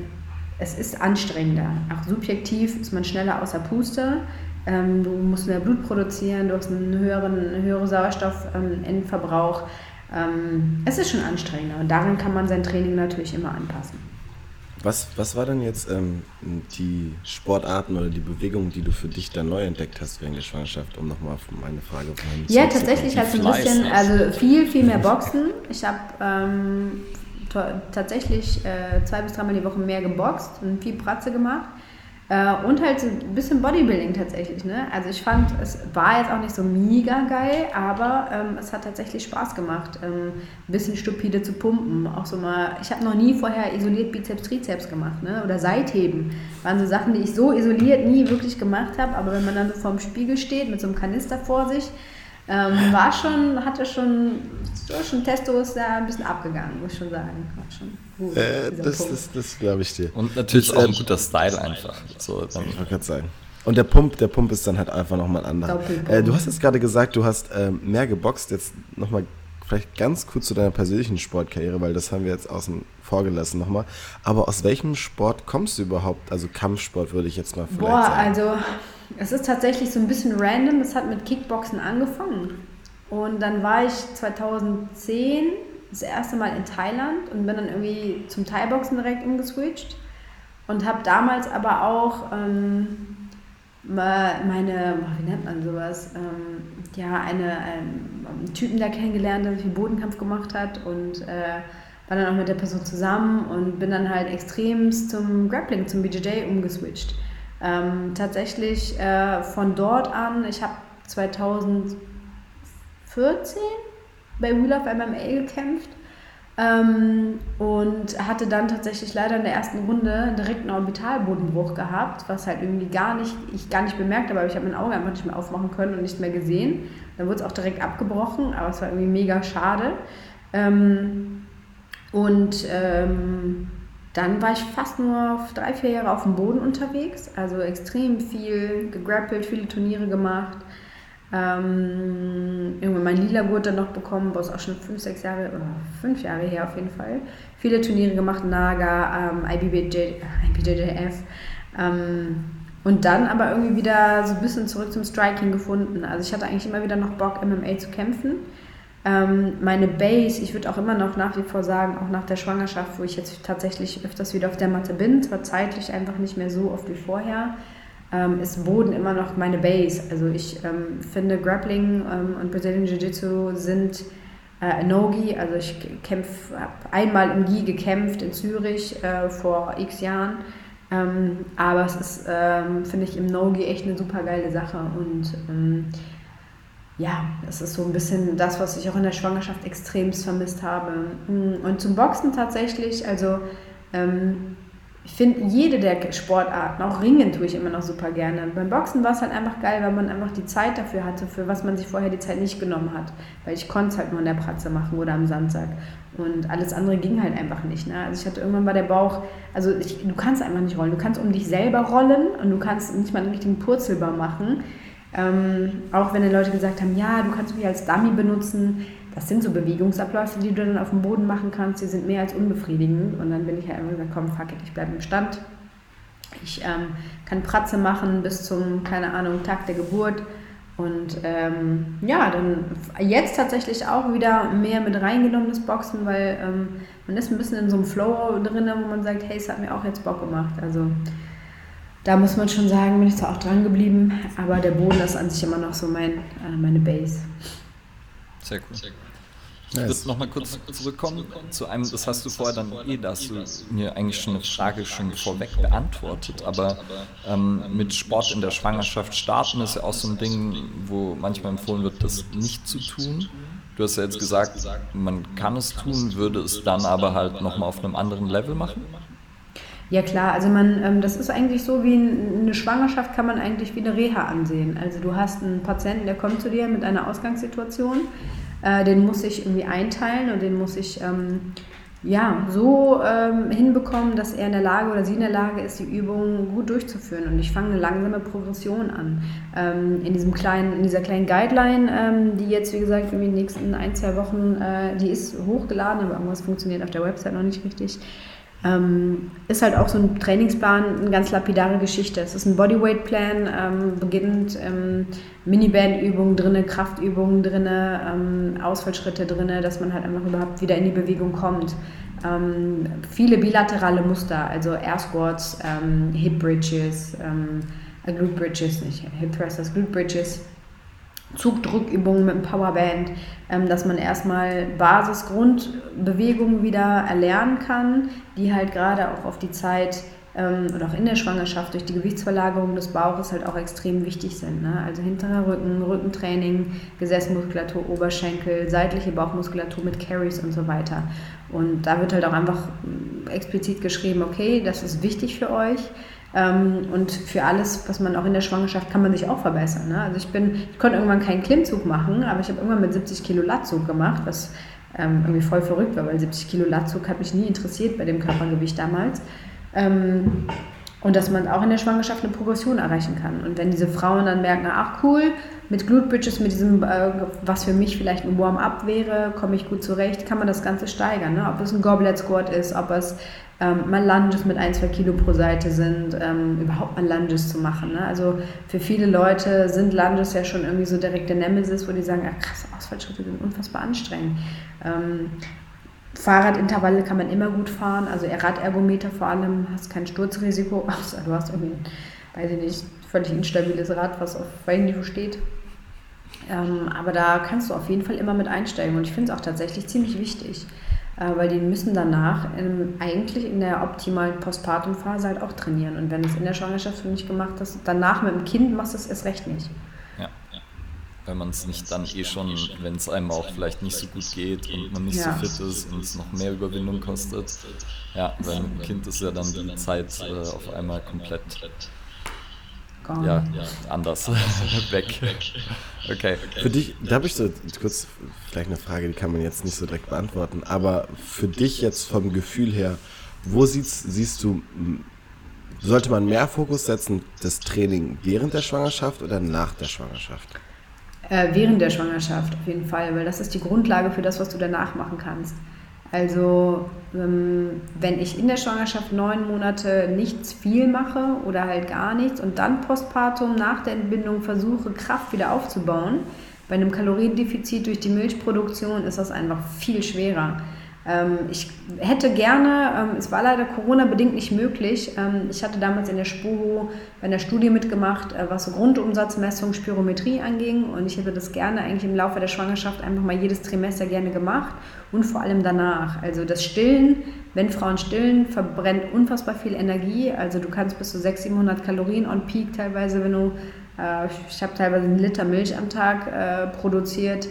es ist anstrengender. Auch subjektiv ist man schneller außer Puste. Ähm, du musst mehr Blut produzieren, du hast einen höheren, einen höheren Sauerstoffendverbrauch. Ähm, es ist schon anstrengender und daran kann man sein Training natürlich immer anpassen. Was, was war denn jetzt ähm, die Sportarten oder die Bewegungen, die du für dich dann neu entdeckt hast während der Schwangerschaft, um nochmal auf meine Frage vorhin Ja, tatsächlich halt ein bisschen, also viel, viel mehr Boxen. Ich habe ähm, tatsächlich äh, zwei bis dreimal die Woche mehr geboxt und viel Pratze gemacht. Äh, und halt ein bisschen Bodybuilding tatsächlich. Ne? Also ich fand, es war jetzt auch nicht so mega geil, aber ähm, es hat tatsächlich Spaß gemacht, ähm, ein bisschen stupide zu pumpen. Auch so mal, ich habe noch nie vorher isoliert Bizeps, Trizeps gemacht ne? oder Seitheben. Waren so Sachen, die ich so isoliert nie wirklich gemacht habe, aber wenn man dann so vorm Spiegel steht mit so einem Kanister vor sich, ähm, war schon, hatte schon, so schon Testo ist da ein bisschen abgegangen, muss ich schon sagen. War schon gut, äh, das, das, das glaube ich dir. Und natürlich das, auch ein guter Style einfach. So, ich wollte gerade sagen. Und der Pump, der Pump ist dann halt einfach nochmal ein anderer. Äh, du hast jetzt gerade gesagt, du hast ähm, mehr geboxt. Jetzt nochmal vielleicht ganz kurz zu deiner persönlichen Sportkarriere, weil das haben wir jetzt außen vorgelassen nochmal. Aber aus welchem Sport kommst du überhaupt? Also Kampfsport würde ich jetzt mal vielleicht Boah, sagen. also es ist tatsächlich so ein bisschen random. Es hat mit Kickboxen angefangen. Und dann war ich 2010 das erste Mal in Thailand und bin dann irgendwie zum Thai-Boxen direkt umgeswitcht. Und habe damals aber auch ähm, meine, wie nennt man sowas, ähm, ja, eine, einen, einen Typen da kennengelernt, der viel Bodenkampf gemacht hat und äh, war dann auch mit der Person zusammen und bin dann halt extremst zum Grappling, zum BJJ umgeswitcht. Ähm, tatsächlich äh, von dort an, ich habe 2014 bei Wheel of MMA gekämpft ähm, und hatte dann tatsächlich leider in der ersten Runde direkt einen Orbitalbodenbruch gehabt, was halt irgendwie gar nicht, ich gar nicht bemerkt habe, aber ich habe mein Auge einfach nicht mehr aufmachen können und nicht mehr gesehen. Dann wurde es auch direkt abgebrochen, aber es war irgendwie mega schade. Ähm, und ähm, dann war ich fast nur drei, vier Jahre auf dem Boden unterwegs, also extrem viel gegrappelt, viele Turniere gemacht. Ähm, irgendwann mein lila Gurt dann noch bekommen, was auch schon fünf, sechs Jahre, oder fünf Jahre her auf jeden Fall. Viele Turniere gemacht, Naga, ähm, IBBJ, IBJJF. Ähm, Und dann aber irgendwie wieder so ein bisschen zurück zum Striking gefunden. Also ich hatte eigentlich immer wieder noch Bock, MMA zu kämpfen. Ähm, meine Base, ich würde auch immer noch nach wie vor sagen, auch nach der Schwangerschaft, wo ich jetzt tatsächlich öfters wieder auf der Matte bin, zwar zeitlich einfach nicht mehr so oft wie vorher, ähm, ist Boden immer noch meine Base. Also ich ähm, finde Grappling ähm, und Brazilian Jiu-Jitsu sind äh, Nogi, also ich habe einmal im Gi gekämpft in Zürich äh, vor x Jahren. Ähm, aber es ist, ähm, finde ich, im No-Gi echt eine super geile Sache. Und ähm, ja, das ist so ein bisschen das, was ich auch in der Schwangerschaft extremst vermisst habe. Und zum Boxen tatsächlich, also ähm, ich finde jede der Sportarten, auch Ringen tue ich immer noch super gerne. Beim Boxen war es halt einfach geil, weil man einfach die Zeit dafür hatte, für was man sich vorher die Zeit nicht genommen hat. Weil ich konnte es halt nur in der Pratze machen oder am Sandsack. Und alles andere ging halt einfach nicht. Ne? Also ich hatte irgendwann bei der Bauch, also ich, du kannst einfach nicht rollen. Du kannst um dich selber rollen und du kannst nicht mal einen richtigen Purzelbaum machen. Ähm, auch wenn die Leute gesagt haben, ja, du kannst mich als Dummy benutzen. Das sind so Bewegungsabläufe, die du dann auf dem Boden machen kannst, die sind mehr als unbefriedigend. Und dann bin ich halt immer gesagt, komm, fuck it, ich bleibe im Stand. Ich ähm, kann Pratze machen bis zum, keine Ahnung, Tag der Geburt. Und ähm, ja, dann jetzt tatsächlich auch wieder mehr mit reingenommen, das Boxen, weil ähm, man ist ein bisschen in so einem Flow drin, wo man sagt, hey, es hat mir auch jetzt Bock gemacht. Also da muss man schon sagen, bin ich zwar auch dran geblieben, aber der Boden ist an sich immer noch so mein, äh, meine Base. Sehr cool. Sehr cool. Ich würde nochmal kurz zurückkommen zu einem, das hast du vorher dann eh, da hast du mir eigentlich schon eine Frage schon vorweg beantwortet, aber ähm, mit Sport in der Schwangerschaft starten ist ja auch so ein Ding, wo manchmal empfohlen wird, das nicht zu tun. Du hast ja jetzt gesagt, man kann es tun, würde es dann aber halt nochmal auf einem anderen Level machen? Ja klar, also man, ähm, das ist eigentlich so wie eine Schwangerschaft kann man eigentlich wie eine Reha ansehen. Also du hast einen Patienten, der kommt zu dir mit einer Ausgangssituation, äh, den muss ich irgendwie einteilen und den muss ich ähm, ja, so ähm, hinbekommen, dass er in der Lage oder sie in der Lage ist, die Übung gut durchzuführen. Und ich fange eine langsame Progression an. Ähm, in, diesem kleinen, in dieser kleinen Guideline, ähm, die jetzt, wie gesagt, in den nächsten ein, zwei Wochen, äh, die ist hochgeladen, aber irgendwas funktioniert auf der Website noch nicht richtig. Ähm, ist halt auch so ein Trainingsplan, eine ganz lapidare Geschichte. Es ist ein Bodyweight-Plan, ähm, beginnend ähm, Miniband-Übungen drin, Kraftübungen drin, ähm, Ausfallschritte drin, dass man halt einfach überhaupt wieder in die Bewegung kommt. Ähm, viele bilaterale Muster, also Air Squats, ähm, Hip Bridges, ähm, äh, Glute Bridges, nicht Hip Thrusters, Glute Bridges, Zugdrückübungen mit dem Powerband, ähm, dass man erstmal Basis-Grundbewegungen wieder erlernen kann, die halt gerade auch auf die Zeit ähm, oder auch in der Schwangerschaft durch die Gewichtsverlagerung des Bauches halt auch extrem wichtig sind. Ne? Also hinterer Rücken, Rückentraining, Gesäßmuskulatur, Oberschenkel, seitliche Bauchmuskulatur mit Carries und so weiter. Und da wird halt auch einfach explizit geschrieben, okay, das ist wichtig für euch. Ähm, und für alles, was man auch in der Schwangerschaft, kann man sich auch verbessern. Ne? Also ich bin, ich konnte irgendwann keinen Klimmzug machen, aber ich habe irgendwann mit 70 Kilo Latzug gemacht, was ähm, irgendwie voll verrückt war, weil 70 Kilo Latzug hat mich nie interessiert bei dem Körpergewicht damals. Ähm, und dass man auch in der Schwangerschaft eine Progression erreichen kann. Und wenn diese Frauen dann merken, ach cool, mit Glute Bridges, mit diesem, äh, was für mich vielleicht ein Warm-up wäre, komme ich gut zurecht, kann man das Ganze steigern. Ne? Ob es ein Goblet Squat ist, ob es ähm, mal Lunges mit ein, zwei Kilo pro Seite sind, ähm, überhaupt mal Lunges zu machen. Ne? Also für viele Leute sind Lunges ja schon irgendwie so direkte Nemesis, wo die sagen, ach krass, Ausfallschritte sind unfassbar anstrengend. Ähm, Fahrradintervalle kann man immer gut fahren, also Radergometer vor allem, hast kein Sturzrisiko, außer du hast irgendwie, weiß ich nicht, völlig instabiles Rad, was auf Niveau steht. Ähm, aber da kannst du auf jeden Fall immer mit einsteigen und ich finde es auch tatsächlich ziemlich wichtig, weil die müssen danach in, eigentlich in der optimalen Postpartum-Phase halt auch trainieren und wenn du es in der Schwangerschaft nicht gemacht hast, danach mit dem Kind machst du es erst recht nicht wenn man es nicht dann eh schon, wenn es einem auch vielleicht nicht so gut geht und man nicht ja. so fit ist und es noch mehr Überwindung kostet. Ja, weil mit dem Kind ist ja dann die Zeit äh, auf einmal komplett ja, anders weg. Okay. Für dich, da habe ich so kurz vielleicht eine Frage, die kann man jetzt nicht so direkt beantworten, aber für dich jetzt vom Gefühl her, wo siehst, siehst du, sollte man mehr Fokus setzen, das Training während der Schwangerschaft oder nach der Schwangerschaft? Äh, während der Schwangerschaft auf jeden Fall, weil das ist die Grundlage für das, was du danach machen kannst. Also ähm, wenn ich in der Schwangerschaft neun Monate nichts viel mache oder halt gar nichts und dann postpartum nach der Entbindung versuche, Kraft wieder aufzubauen, bei einem Kaloriendefizit durch die Milchproduktion ist das einfach viel schwerer. Ähm, ich hätte gerne, ähm, es war leider Corona-bedingt nicht möglich. Ähm, ich hatte damals in der SPUHO bei einer Studie mitgemacht, äh, was so Grundumsatzmessung, Spirometrie anging. Und ich hätte das gerne eigentlich im Laufe der Schwangerschaft einfach mal jedes Trimester gerne gemacht und vor allem danach. Also das Stillen, wenn Frauen stillen, verbrennt unfassbar viel Energie. Also du kannst bis zu 600, 700 Kalorien on Peak teilweise, wenn du, äh, ich habe teilweise einen Liter Milch am Tag äh, produziert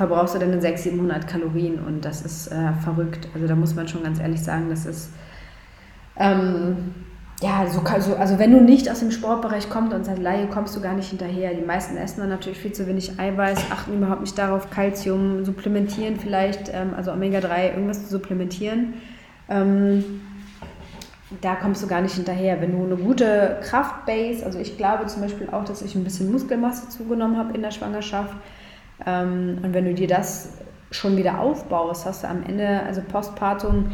verbrauchst du dann 600, 700 Kalorien und das ist äh, verrückt. Also da muss man schon ganz ehrlich sagen, das ist, ähm, ja, so, so, also wenn du nicht aus dem Sportbereich kommst und sagst, Laie, kommst du gar nicht hinterher. Die meisten essen dann natürlich viel zu wenig Eiweiß, achten überhaupt nicht darauf, Kalzium supplementieren vielleicht, ähm, also Omega-3, irgendwas zu supplementieren. Ähm, da kommst du gar nicht hinterher. Wenn du eine gute Kraftbase, also ich glaube zum Beispiel auch, dass ich ein bisschen Muskelmasse zugenommen habe in der Schwangerschaft, und wenn du dir das schon wieder aufbaust, hast du am Ende, also postpartum,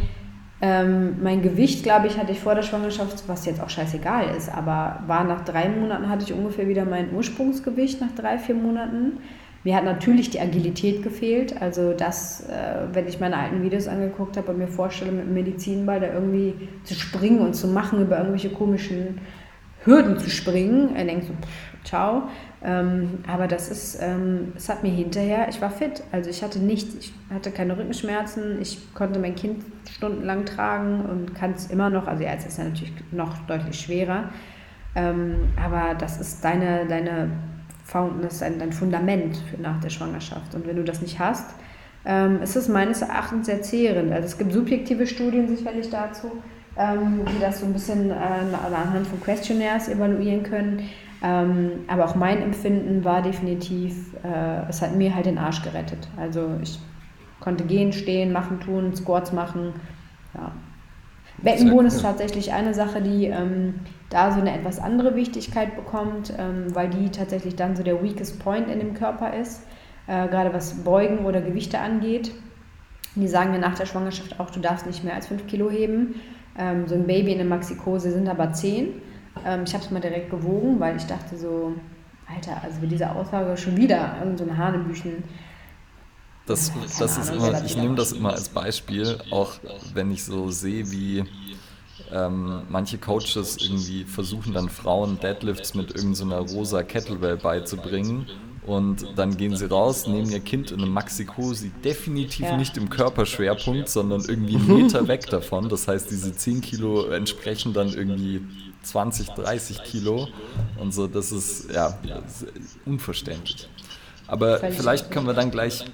ähm, mein Gewicht, glaube ich, hatte ich vor der Schwangerschaft, was jetzt auch scheißegal ist, aber war nach drei Monaten, hatte ich ungefähr wieder mein Ursprungsgewicht nach drei, vier Monaten. Mir hat natürlich die Agilität gefehlt. Also das, äh, wenn ich meine alten Videos angeguckt habe und mir vorstelle, mit dem Medizinball da irgendwie zu springen und zu machen, über irgendwelche komischen Hürden zu springen, dann denkst du, pff, ciao. Ähm, aber das ist, ähm, hat mir hinterher, ich war fit. Also ich hatte nichts, ich hatte keine Rückenschmerzen, ich konnte mein Kind stundenlang tragen und kann es immer noch, also jetzt ist ja natürlich noch deutlich schwerer. Ähm, aber das ist deine, deine das ist dein, dein Fundament nach der Schwangerschaft. Und wenn du das nicht hast, ähm, ist es meines Erachtens sehr zehrend. Also es gibt subjektive Studien sicherlich dazu, ähm, die das so ein bisschen äh, anhand von Questionnaires evaluieren können. Ähm, aber auch mein Empfinden war definitiv, äh, es hat mir halt den Arsch gerettet. Also ich konnte gehen, stehen, machen, tun, Squats machen. Ja. Beckenboden ist tatsächlich eine Sache, die ähm, da so eine etwas andere Wichtigkeit bekommt, ähm, weil die tatsächlich dann so der weakest point in dem Körper ist, äh, gerade was Beugen oder Gewichte angeht. Die sagen mir nach der Schwangerschaft auch, du darfst nicht mehr als 5 Kilo heben. Ähm, so ein Baby in der Maxikose sind aber 10. Ähm, ich habe es mal direkt gewogen, weil ich dachte so, Alter, also mit dieser Aussage schon wieder irgend so ein Hanebüchen. Das, das ist immer, ich nehme das immer als Beispiel, auch wenn ich so sehe, wie ähm, manche Coaches irgendwie versuchen dann Frauen Deadlifts mit irgendeiner so rosa Kettlebell beizubringen und dann gehen sie raus, nehmen ihr Kind in eine Maxi-Cosi definitiv ja. nicht im Körperschwerpunkt, sondern irgendwie einen Meter weg davon. Das heißt, diese 10 Kilo entsprechen dann irgendwie 20, 30 Kilo und so. Das ist ja das ist unverständlich. Aber vielleicht können wir dann gleich,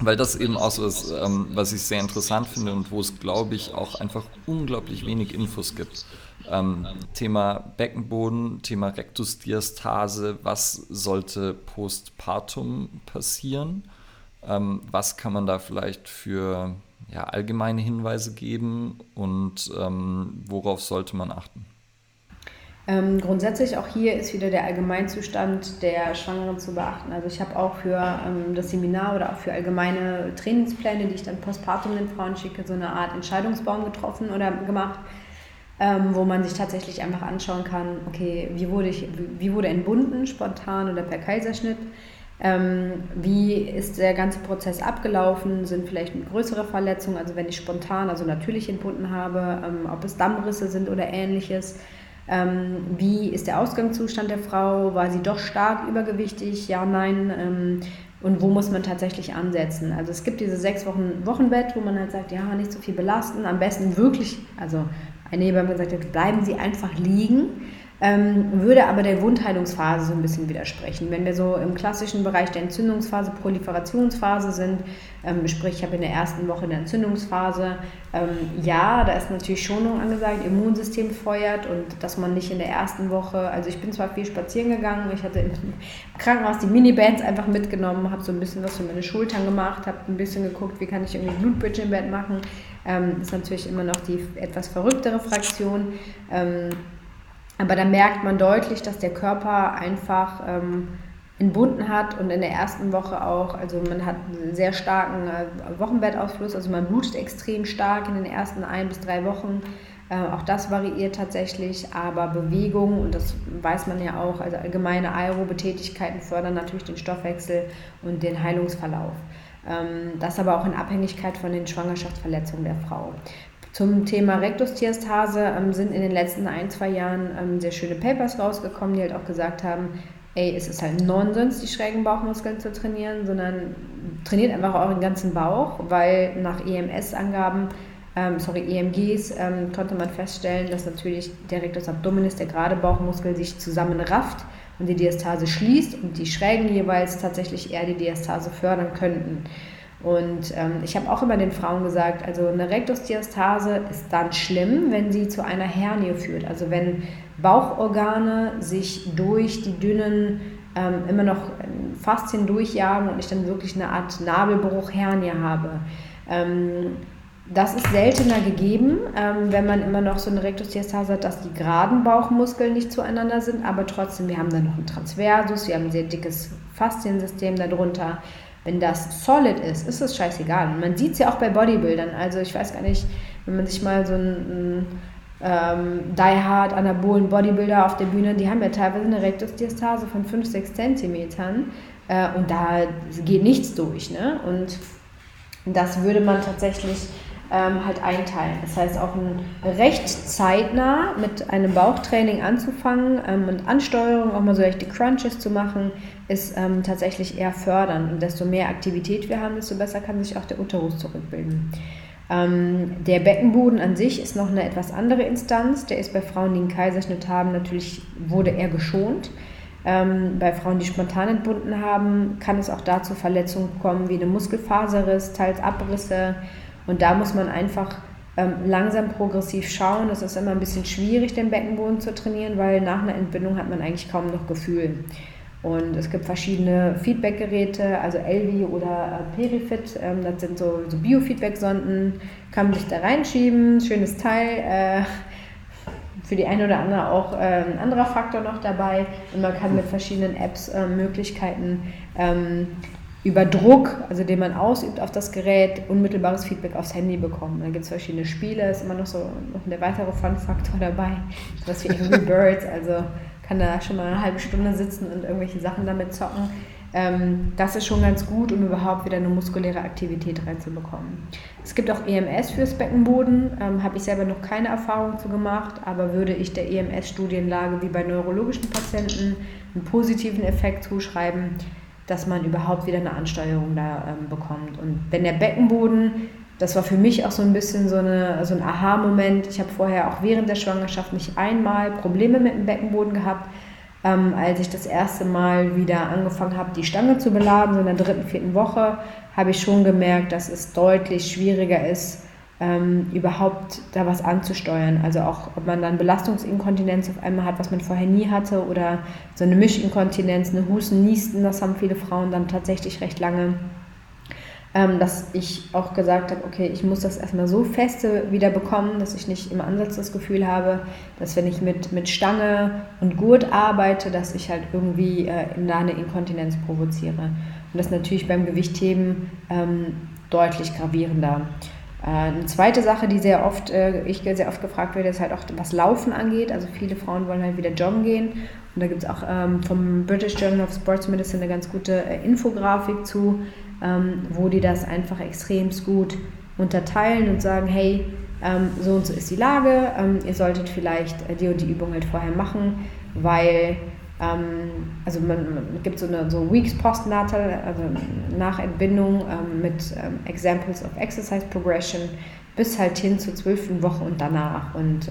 weil das eben auch so ist, ähm, was ich sehr interessant finde und wo es, glaube ich, auch einfach unglaublich wenig Infos gibt. Ähm, Thema Beckenboden, Thema Rektusdiastase, was sollte postpartum passieren? Ähm, was kann man da vielleicht für ja, allgemeine Hinweise geben und ähm, worauf sollte man achten? Ähm, grundsätzlich auch hier ist wieder der Allgemeinzustand der Schwangeren zu beachten. Also ich habe auch für ähm, das Seminar oder auch für allgemeine Trainingspläne, die ich dann postpartum den Frauen schicke, so eine Art Entscheidungsbaum getroffen oder gemacht, ähm, wo man sich tatsächlich einfach anschauen kann, okay, wie wurde, ich, wie wurde entbunden, spontan oder per Kaiserschnitt. Ähm, wie ist der ganze Prozess abgelaufen? Sind vielleicht größere Verletzungen, also wenn ich spontan, also natürlich entbunden habe, ähm, ob es Dammrisse sind oder ähnliches. Ähm, wie ist der Ausgangszustand der Frau? War sie doch stark übergewichtig? Ja, nein. Ähm, und wo muss man tatsächlich ansetzen? Also es gibt diese sechs Wochen Wochenbett, wo man halt sagt, ja, nicht so viel belasten, am besten wirklich, also eine Hebamme gesagt hat, bleiben Sie einfach liegen würde aber der Wundheilungsphase so ein bisschen widersprechen. Wenn wir so im klassischen Bereich der Entzündungsphase, Proliferationsphase sind, ähm, sprich, ich habe in der ersten Woche eine Entzündungsphase, ähm, ja, da ist natürlich Schonung angesagt, Immunsystem feuert und dass man nicht in der ersten Woche, also ich bin zwar viel spazieren gegangen, ich hatte im Krankenhaus die Minibands einfach mitgenommen, habe so ein bisschen was für meine Schultern gemacht, habe ein bisschen geguckt, wie kann ich irgendwie Blutbridge im Bett machen. Ähm, ist natürlich immer noch die etwas verrücktere Fraktion. Ähm, aber da merkt man deutlich, dass der Körper einfach ähm, entbunden hat und in der ersten Woche auch, also man hat einen sehr starken äh, Wochenbettausfluss, also man blutet extrem stark in den ersten ein bis drei Wochen. Äh, auch das variiert tatsächlich, aber Bewegung, und das weiß man ja auch, also allgemeine aerobe Tätigkeiten fördern natürlich den Stoffwechsel und den Heilungsverlauf. Ähm, das aber auch in Abhängigkeit von den Schwangerschaftsverletzungen der Frau. Zum Thema Rektusdiastase ähm, sind in den letzten ein, zwei Jahren ähm, sehr schöne Papers rausgekommen, die halt auch gesagt haben, ey, es ist halt Nonsens, die schrägen Bauchmuskeln zu trainieren, sondern trainiert einfach euren ganzen Bauch, weil nach EMS-Angaben, ähm, sorry, EMGs, ähm, konnte man feststellen, dass natürlich der Rectus abdominis, der gerade Bauchmuskel, sich zusammenrafft und die Diastase schließt und die Schrägen jeweils tatsächlich eher die Diastase fördern könnten. Und ähm, ich habe auch immer den Frauen gesagt, also eine Rektusdiastase ist dann schlimm, wenn sie zu einer Hernie führt. Also wenn Bauchorgane sich durch die dünnen, ähm, immer noch Faszien durchjagen und ich dann wirklich eine Art Nabelbruch, Hernie habe. Ähm, das ist seltener gegeben, ähm, wenn man immer noch so eine Rektusdiastase hat, dass die geraden Bauchmuskeln nicht zueinander sind, aber trotzdem, wir haben dann noch ein Transversus, wir haben ein sehr dickes Fasziensystem darunter. Wenn das solid ist, ist es scheißegal. Und man sieht es ja auch bei Bodybuildern. Also ich weiß gar nicht, wenn man sich mal so ein, ein ähm, Die Hard anabolen Bodybuilder auf der Bühne, die haben ja teilweise eine Rektusdiastase von 5, 6 Zentimetern äh, und da geht nichts durch. Ne? Und das würde man tatsächlich ähm, halt einteilen. Das heißt auch ein recht zeitnah mit einem Bauchtraining anzufangen ähm, und Ansteuerung, auch mal so echte Crunches zu machen, ist ähm, tatsächlich eher fördernd. Und desto mehr Aktivität wir haben, desto besser kann sich auch der Uterus zurückbilden. Ähm, der Beckenboden an sich ist noch eine etwas andere Instanz. Der ist bei Frauen, die einen Kaiserschnitt haben, natürlich wurde er geschont. Ähm, bei Frauen, die spontan entbunden haben, kann es auch dazu Verletzungen kommen, wie eine Muskelfaserriss, teils Abrisse, und da muss man einfach ähm, langsam progressiv schauen. Es ist immer ein bisschen schwierig, den Beckenboden zu trainieren, weil nach einer Entbindung hat man eigentlich kaum noch Gefühl. Und es gibt verschiedene Feedbackgeräte, also Elvi oder Perifit. Ähm, das sind so, so Biofeedback-Sonden, kann man sich da reinschieben. Schönes Teil. Äh, für die eine oder andere auch äh, ein anderer Faktor noch dabei. Und man kann mit verschiedenen Apps äh, Möglichkeiten ähm, über Druck, also den man ausübt auf das Gerät, unmittelbares Feedback aufs Handy bekommen. Da gibt es verschiedene Spiele, ist immer noch so noch der weitere Fun-Faktor dabei. Was wie Angry Birds, also kann da schon mal eine halbe Stunde sitzen und irgendwelche Sachen damit zocken. Ähm, das ist schon ganz gut, um überhaupt wieder eine muskuläre Aktivität reinzubekommen. Es gibt auch EMS fürs Beckenboden, ähm, habe ich selber noch keine Erfahrung zu gemacht, aber würde ich der EMS-Studienlage wie bei neurologischen Patienten einen positiven Effekt zuschreiben, dass man überhaupt wieder eine Ansteuerung da ähm, bekommt. Und wenn der Beckenboden, das war für mich auch so ein bisschen so, eine, so ein Aha-Moment. Ich habe vorher auch während der Schwangerschaft nicht einmal Probleme mit dem Beckenboden gehabt. Ähm, als ich das erste Mal wieder angefangen habe, die Stange zu beladen, so in der dritten, vierten Woche, habe ich schon gemerkt, dass es deutlich schwieriger ist, ähm, überhaupt da was anzusteuern. Also auch, ob man dann Belastungsinkontinenz auf einmal hat, was man vorher nie hatte, oder so eine Mischinkontinenz, eine Husten, Niesten, das haben viele Frauen dann tatsächlich recht lange. Ähm, dass ich auch gesagt habe, okay, ich muss das erstmal so feste wieder bekommen, dass ich nicht im Ansatz das Gefühl habe, dass wenn ich mit, mit Stange und Gurt arbeite, dass ich halt irgendwie äh, da eine Inkontinenz provoziere. Und das natürlich beim Gewichtheben ähm, deutlich gravierender. Äh, eine zweite Sache, die sehr oft, äh, ich sehr oft gefragt werde, ist halt auch, was Laufen angeht. Also viele Frauen wollen halt wieder joggen gehen. Und da gibt es auch ähm, vom British Journal of Sports Medicine eine ganz gute äh, Infografik zu, ähm, wo die das einfach extremst gut unterteilen und sagen, hey, ähm, so und so ist die Lage, ähm, ihr solltet vielleicht die und die Übung halt vorher machen, weil ähm, also man, man, gibt so eine so Weeks postnatal, also nach Entbindung ähm, mit ähm, Examples of Exercise Progression bis halt hin zur zwölften Woche und danach. Und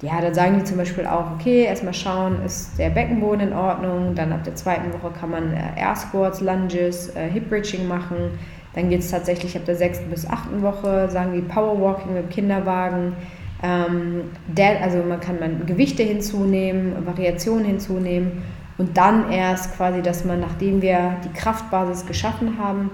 ja, dann sagen die zum Beispiel auch, okay, erstmal schauen, ist der Beckenboden in Ordnung, dann ab der zweiten Woche kann man äh, Air Squats, Lunges, äh, Hip Bridging machen. Dann geht es tatsächlich ab der sechsten bis achten Woche, sagen die Power Walking mit dem Kinderwagen. Ähm, der, also man kann man Gewichte hinzunehmen, Variationen hinzunehmen und dann erst quasi, dass man, nachdem wir die Kraftbasis geschaffen haben,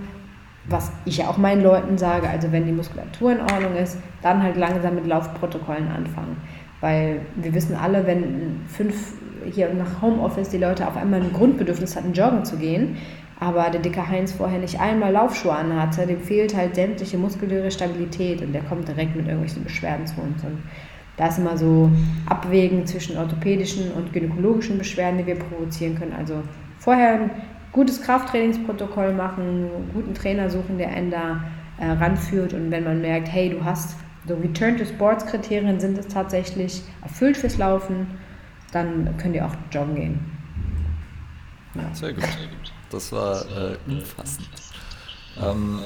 was ich ja auch meinen Leuten sage, also wenn die Muskulatur in Ordnung ist, dann halt langsam mit Laufprotokollen anfangen. Weil wir wissen alle, wenn fünf hier nach Homeoffice die Leute auf einmal ein Grundbedürfnis hatten, joggen zu gehen, aber der dicke Heinz vorher nicht einmal Laufschuhe anhatte, dem fehlt halt sämtliche muskuläre Stabilität und der kommt direkt mit irgendwelchen Beschwerden zu uns. Und da ist immer so Abwägen zwischen orthopädischen und gynäkologischen Beschwerden, die wir provozieren können. Also vorher ein gutes Krafttrainingsprotokoll machen, einen guten Trainer suchen, der einen da äh, ranführt und wenn man merkt, hey, du hast so Return to Sports Kriterien sind es tatsächlich erfüllt fürs Laufen, dann könnt ihr auch joggen gehen. Ja. Sehr gut. Das war äh, umfassend. Ähm,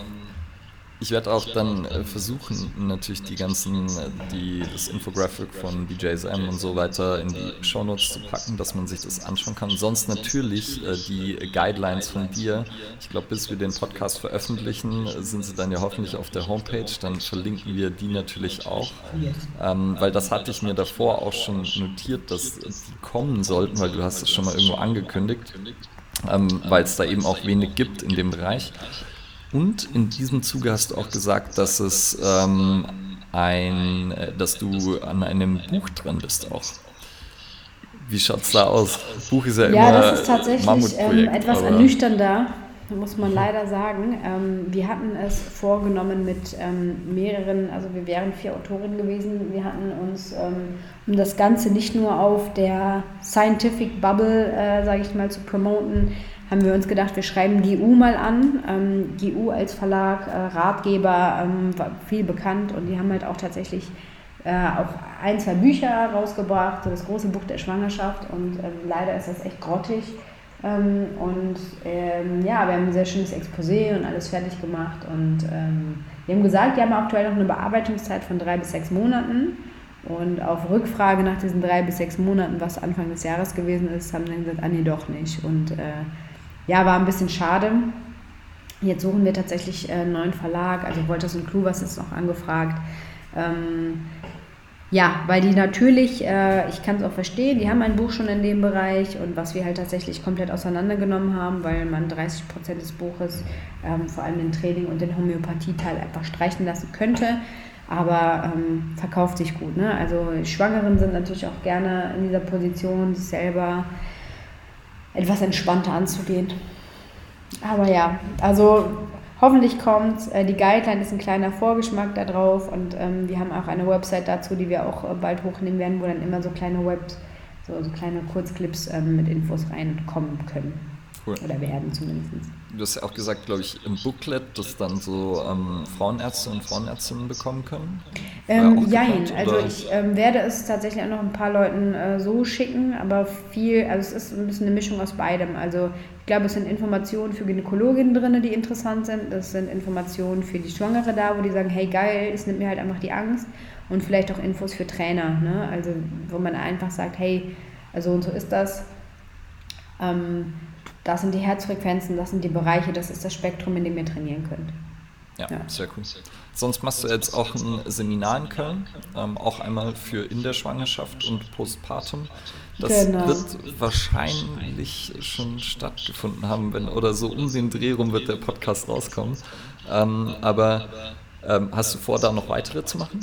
ich werde auch dann äh, versuchen, natürlich die ganzen, äh, die, das Infographic von BJSM und so weiter in die Shownotes zu packen, dass man sich das anschauen kann. Sonst natürlich äh, die Guidelines von dir. Ich glaube, bis wir den Podcast veröffentlichen, sind sie dann ja hoffentlich auf der Homepage. Dann verlinken wir die natürlich auch. Ähm, weil das hatte ich mir davor auch schon notiert, dass die kommen sollten, weil du hast es schon mal irgendwo angekündigt. Ähm, weil es da eben auch wenig gibt in dem Bereich. Und in diesem Zuge hast du auch gesagt, dass es ähm, ein, äh, dass du an einem Buch dran bist auch. Wie schaut es da aus? Buch ist ja, ja immer. Ja, das ist tatsächlich ähm, etwas ernüchternder, muss man leider sagen. Ähm, wir hatten es vorgenommen mit ähm, mehreren, also wir wären vier Autorinnen gewesen. Wir hatten uns, ähm, um das Ganze nicht nur auf der Scientific Bubble, äh, sage ich mal, zu promoten, haben wir uns gedacht, wir schreiben GU mal an. Ähm, GU als Verlag, äh, Ratgeber, ähm, war viel bekannt und die haben halt auch tatsächlich äh, auch ein, zwei Bücher rausgebracht, so das große Buch der Schwangerschaft und ähm, leider ist das echt grottig. Ähm, und ähm, ja, wir haben ein sehr schönes Exposé und alles fertig gemacht und ähm, wir haben gesagt, wir haben aktuell noch eine Bearbeitungszeit von drei bis sechs Monaten. Und auf Rückfrage nach diesen drei bis sechs Monaten, was Anfang des Jahres gewesen ist, haben dann gesagt, ah nee, doch nicht. Und äh, ja, war ein bisschen schade. Jetzt suchen wir tatsächlich einen neuen Verlag, also Wolters und Kluvers ist noch angefragt. Ähm, ja, weil die natürlich, äh, ich kann es auch verstehen, die haben ein Buch schon in dem Bereich und was wir halt tatsächlich komplett auseinandergenommen haben, weil man 30 Prozent des Buches, ähm, vor allem den Training und den Homöopathie-Teil einfach streichen lassen könnte, aber ähm, verkauft sich gut. Ne? Also Schwangeren sind natürlich auch gerne in dieser Position, sich selber etwas entspannter anzugehen. Aber ja, also hoffentlich kommt. Äh, die Guideline ist ein kleiner Vorgeschmack darauf und ähm, wir haben auch eine Website dazu, die wir auch äh, bald hochnehmen werden, wo dann immer so kleine Webs, so, so kleine Kurzclips ähm, mit Infos reinkommen können. Cool. Oder werden zumindest. Du hast ja auch gesagt, glaube ich, im Booklet, das dann so ähm, Frauenärzte und Frauenärztinnen bekommen können. Ähm, jein, also ich ähm, werde es tatsächlich auch noch ein paar Leuten äh, so schicken, aber viel, also es ist ein bisschen eine Mischung aus beidem. Also ich glaube, es sind Informationen für Gynäkologinnen drin, die interessant sind. Es sind Informationen für die Schwangere da, wo die sagen, hey geil, es nimmt mir halt einfach die Angst. Und vielleicht auch Infos für Trainer, ne? also wo man einfach sagt, hey, also und so ist das. Ähm, das sind die Herzfrequenzen, das sind die Bereiche, das ist das Spektrum, in dem ihr trainieren könnt. Ja, ja, sehr cool. Sonst machst du jetzt auch ein Seminar in Köln, ähm, auch einmal für in der Schwangerschaft und Postpartum. Das genau. wird wahrscheinlich schon stattgefunden haben, wenn oder so um den Dreh rum wird der Podcast rauskommen. Ähm, aber ähm, hast du vor, da noch weitere zu machen?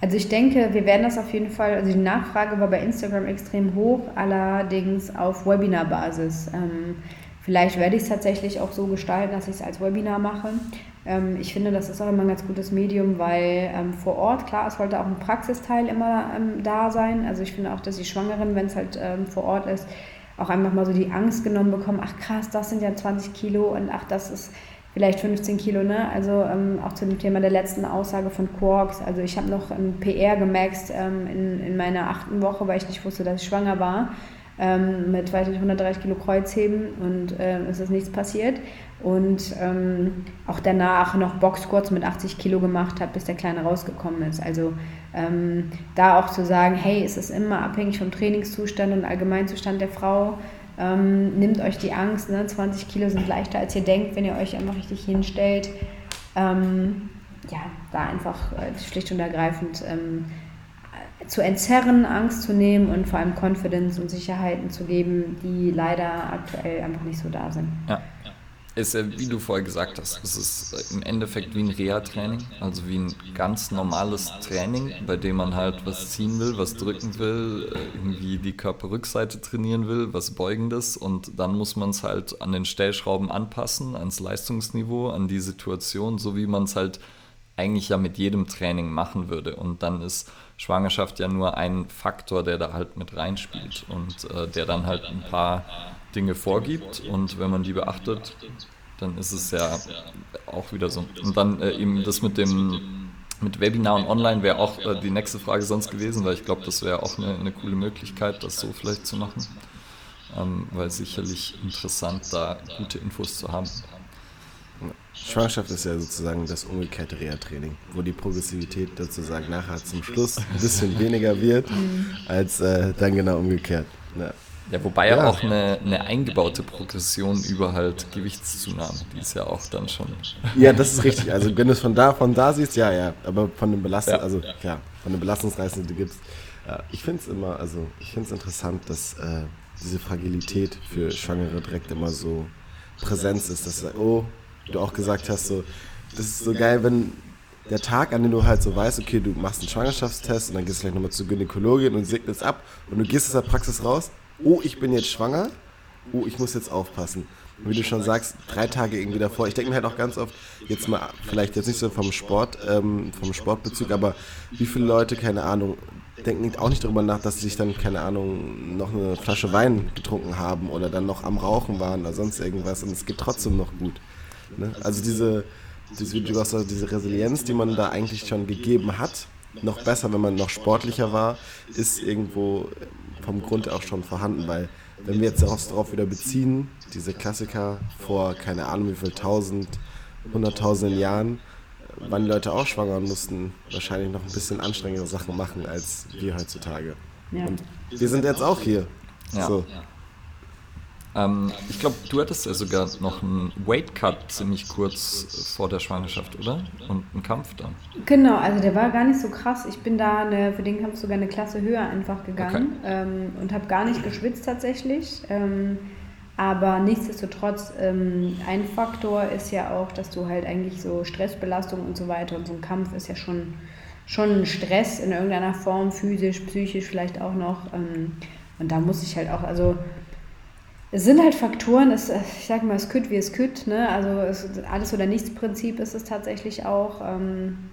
Also ich denke, wir werden das auf jeden Fall, also die Nachfrage war bei Instagram extrem hoch, allerdings auf Webinar-Basis. Ähm, vielleicht werde ich es tatsächlich auch so gestalten, dass ich es als Webinar mache. Ähm, ich finde, das ist auch immer ein ganz gutes Medium, weil ähm, vor Ort, klar, es sollte auch ein Praxisteil immer ähm, da sein. Also ich finde auch, dass die Schwangeren, wenn es halt ähm, vor Ort ist, auch einfach mal so die Angst genommen bekommen, ach krass, das sind ja 20 Kilo und ach, das ist vielleicht 15 Kilo, ne? Also ähm, auch zu dem Thema der letzten Aussage von Quarks. Also ich habe noch ein PR gemaxt ähm, in, in meiner achten Woche, weil ich nicht wusste, dass ich schwanger war. Ähm, mit weiß nicht, 130 Kilo Kreuzheben und äh, es ist nichts passiert. Und ähm, auch danach noch Boxsquats mit 80 Kilo gemacht habe, bis der Kleine rausgekommen ist. Also ähm, da auch zu sagen, hey, es ist immer abhängig vom Trainingszustand und Allgemeinzustand der Frau. Ähm, nehmt euch die Angst, ne? 20 Kilo sind leichter als ihr denkt, wenn ihr euch einfach richtig hinstellt. Ähm, ja, da einfach äh, schlicht und ergreifend ähm, zu entzerren, Angst zu nehmen und vor allem Confidence und Sicherheiten zu geben, die leider aktuell einfach nicht so da sind. Ja, ist ja, wie du vorher gesagt hast, es ist im Endeffekt wie ein Reha-Training, also wie ein ganz normales Training, bei dem man halt was ziehen will, was drücken will, irgendwie die Körperrückseite trainieren will, was beugendes und dann muss man es halt an den Stellschrauben anpassen, ans Leistungsniveau, an die Situation, so wie man es halt eigentlich ja mit jedem Training machen würde. Und dann ist Schwangerschaft ja nur ein Faktor, der da halt mit reinspielt und äh, der dann halt ein paar Dinge vorgibt und wenn man die beachtet, dann ist es ja auch wieder so. Und dann äh, eben das mit dem mit Webinar und Online wäre auch äh, die nächste Frage sonst gewesen, weil ich glaube, das wäre auch eine, eine, coole Möglichkeit, das so vielleicht zu machen, ähm, weil sicherlich interessant, da gute Infos zu haben. Schwangerschaft ist ja sozusagen das umgekehrte Reha-Training, wo die Progressivität sozusagen nachher zum Schluss ein bisschen weniger wird, mhm. als äh, dann genau umgekehrt. Ja. Ja, wobei ja, auch eine, eine eingebaute Progression über halt Gewichtszunahme, die ist ja auch dann schon. Ja, das ist richtig. Also wenn du es von da, von da siehst, ja, ja. Aber von dem Belastung, ja. also ja, von den Belastungsreizen, die es. Ja, ich finde es immer, also ich finde es interessant, dass äh, diese Fragilität für Schwangere direkt immer so Präsenz ist, dass oh, du auch gesagt hast, so, das ist so geil, wenn der Tag, an dem du halt so weißt, okay, du machst einen Schwangerschaftstest und dann gehst du vielleicht nochmal zur Gynäkologin und segnest ab und du gehst aus der Praxis raus oh, ich bin jetzt schwanger, oh, ich muss jetzt aufpassen. Und wie du schon sagst, drei Tage irgendwie davor. Ich denke mir halt auch ganz oft, jetzt mal, vielleicht jetzt nicht so vom Sport, ähm, vom Sportbezug, aber wie viele Leute, keine Ahnung, denken auch nicht darüber nach, dass sie sich dann, keine Ahnung, noch eine Flasche Wein getrunken haben oder dann noch am Rauchen waren oder sonst irgendwas und es geht trotzdem noch gut. Ne? Also diese, diese, diese Resilienz, die man da eigentlich schon gegeben hat, noch besser, wenn man noch sportlicher war, ist irgendwo vom Grund auch schon vorhanden, weil wenn wir jetzt auch darauf wieder beziehen, diese Klassiker vor keine Ahnung wie viel tausend, hunderttausenden Jahren, waren die Leute auch schwanger und mussten wahrscheinlich noch ein bisschen anstrengendere Sachen machen als wir heutzutage. Ja. Und wir sind jetzt auch hier. Ja. So. Ähm, ich glaube, du hattest ja sogar noch einen Weight Cut ziemlich kurz vor der Schwangerschaft, oder? Und einen Kampf dann. Genau, also der war gar nicht so krass. Ich bin da eine, für den Kampf sogar eine Klasse höher einfach gegangen okay. ähm, und habe gar nicht geschwitzt tatsächlich. Ähm, aber nichtsdestotrotz, ähm, ein Faktor ist ja auch, dass du halt eigentlich so Stressbelastung und so weiter und so ein Kampf ist ja schon, schon Stress in irgendeiner Form, physisch, psychisch vielleicht auch noch. Ähm, und da muss ich halt auch, also es sind halt Faktoren, es, ich sage mal, es kütt wie es kütt, ne? also es, alles oder nichts Prinzip ist es tatsächlich auch. Ähm,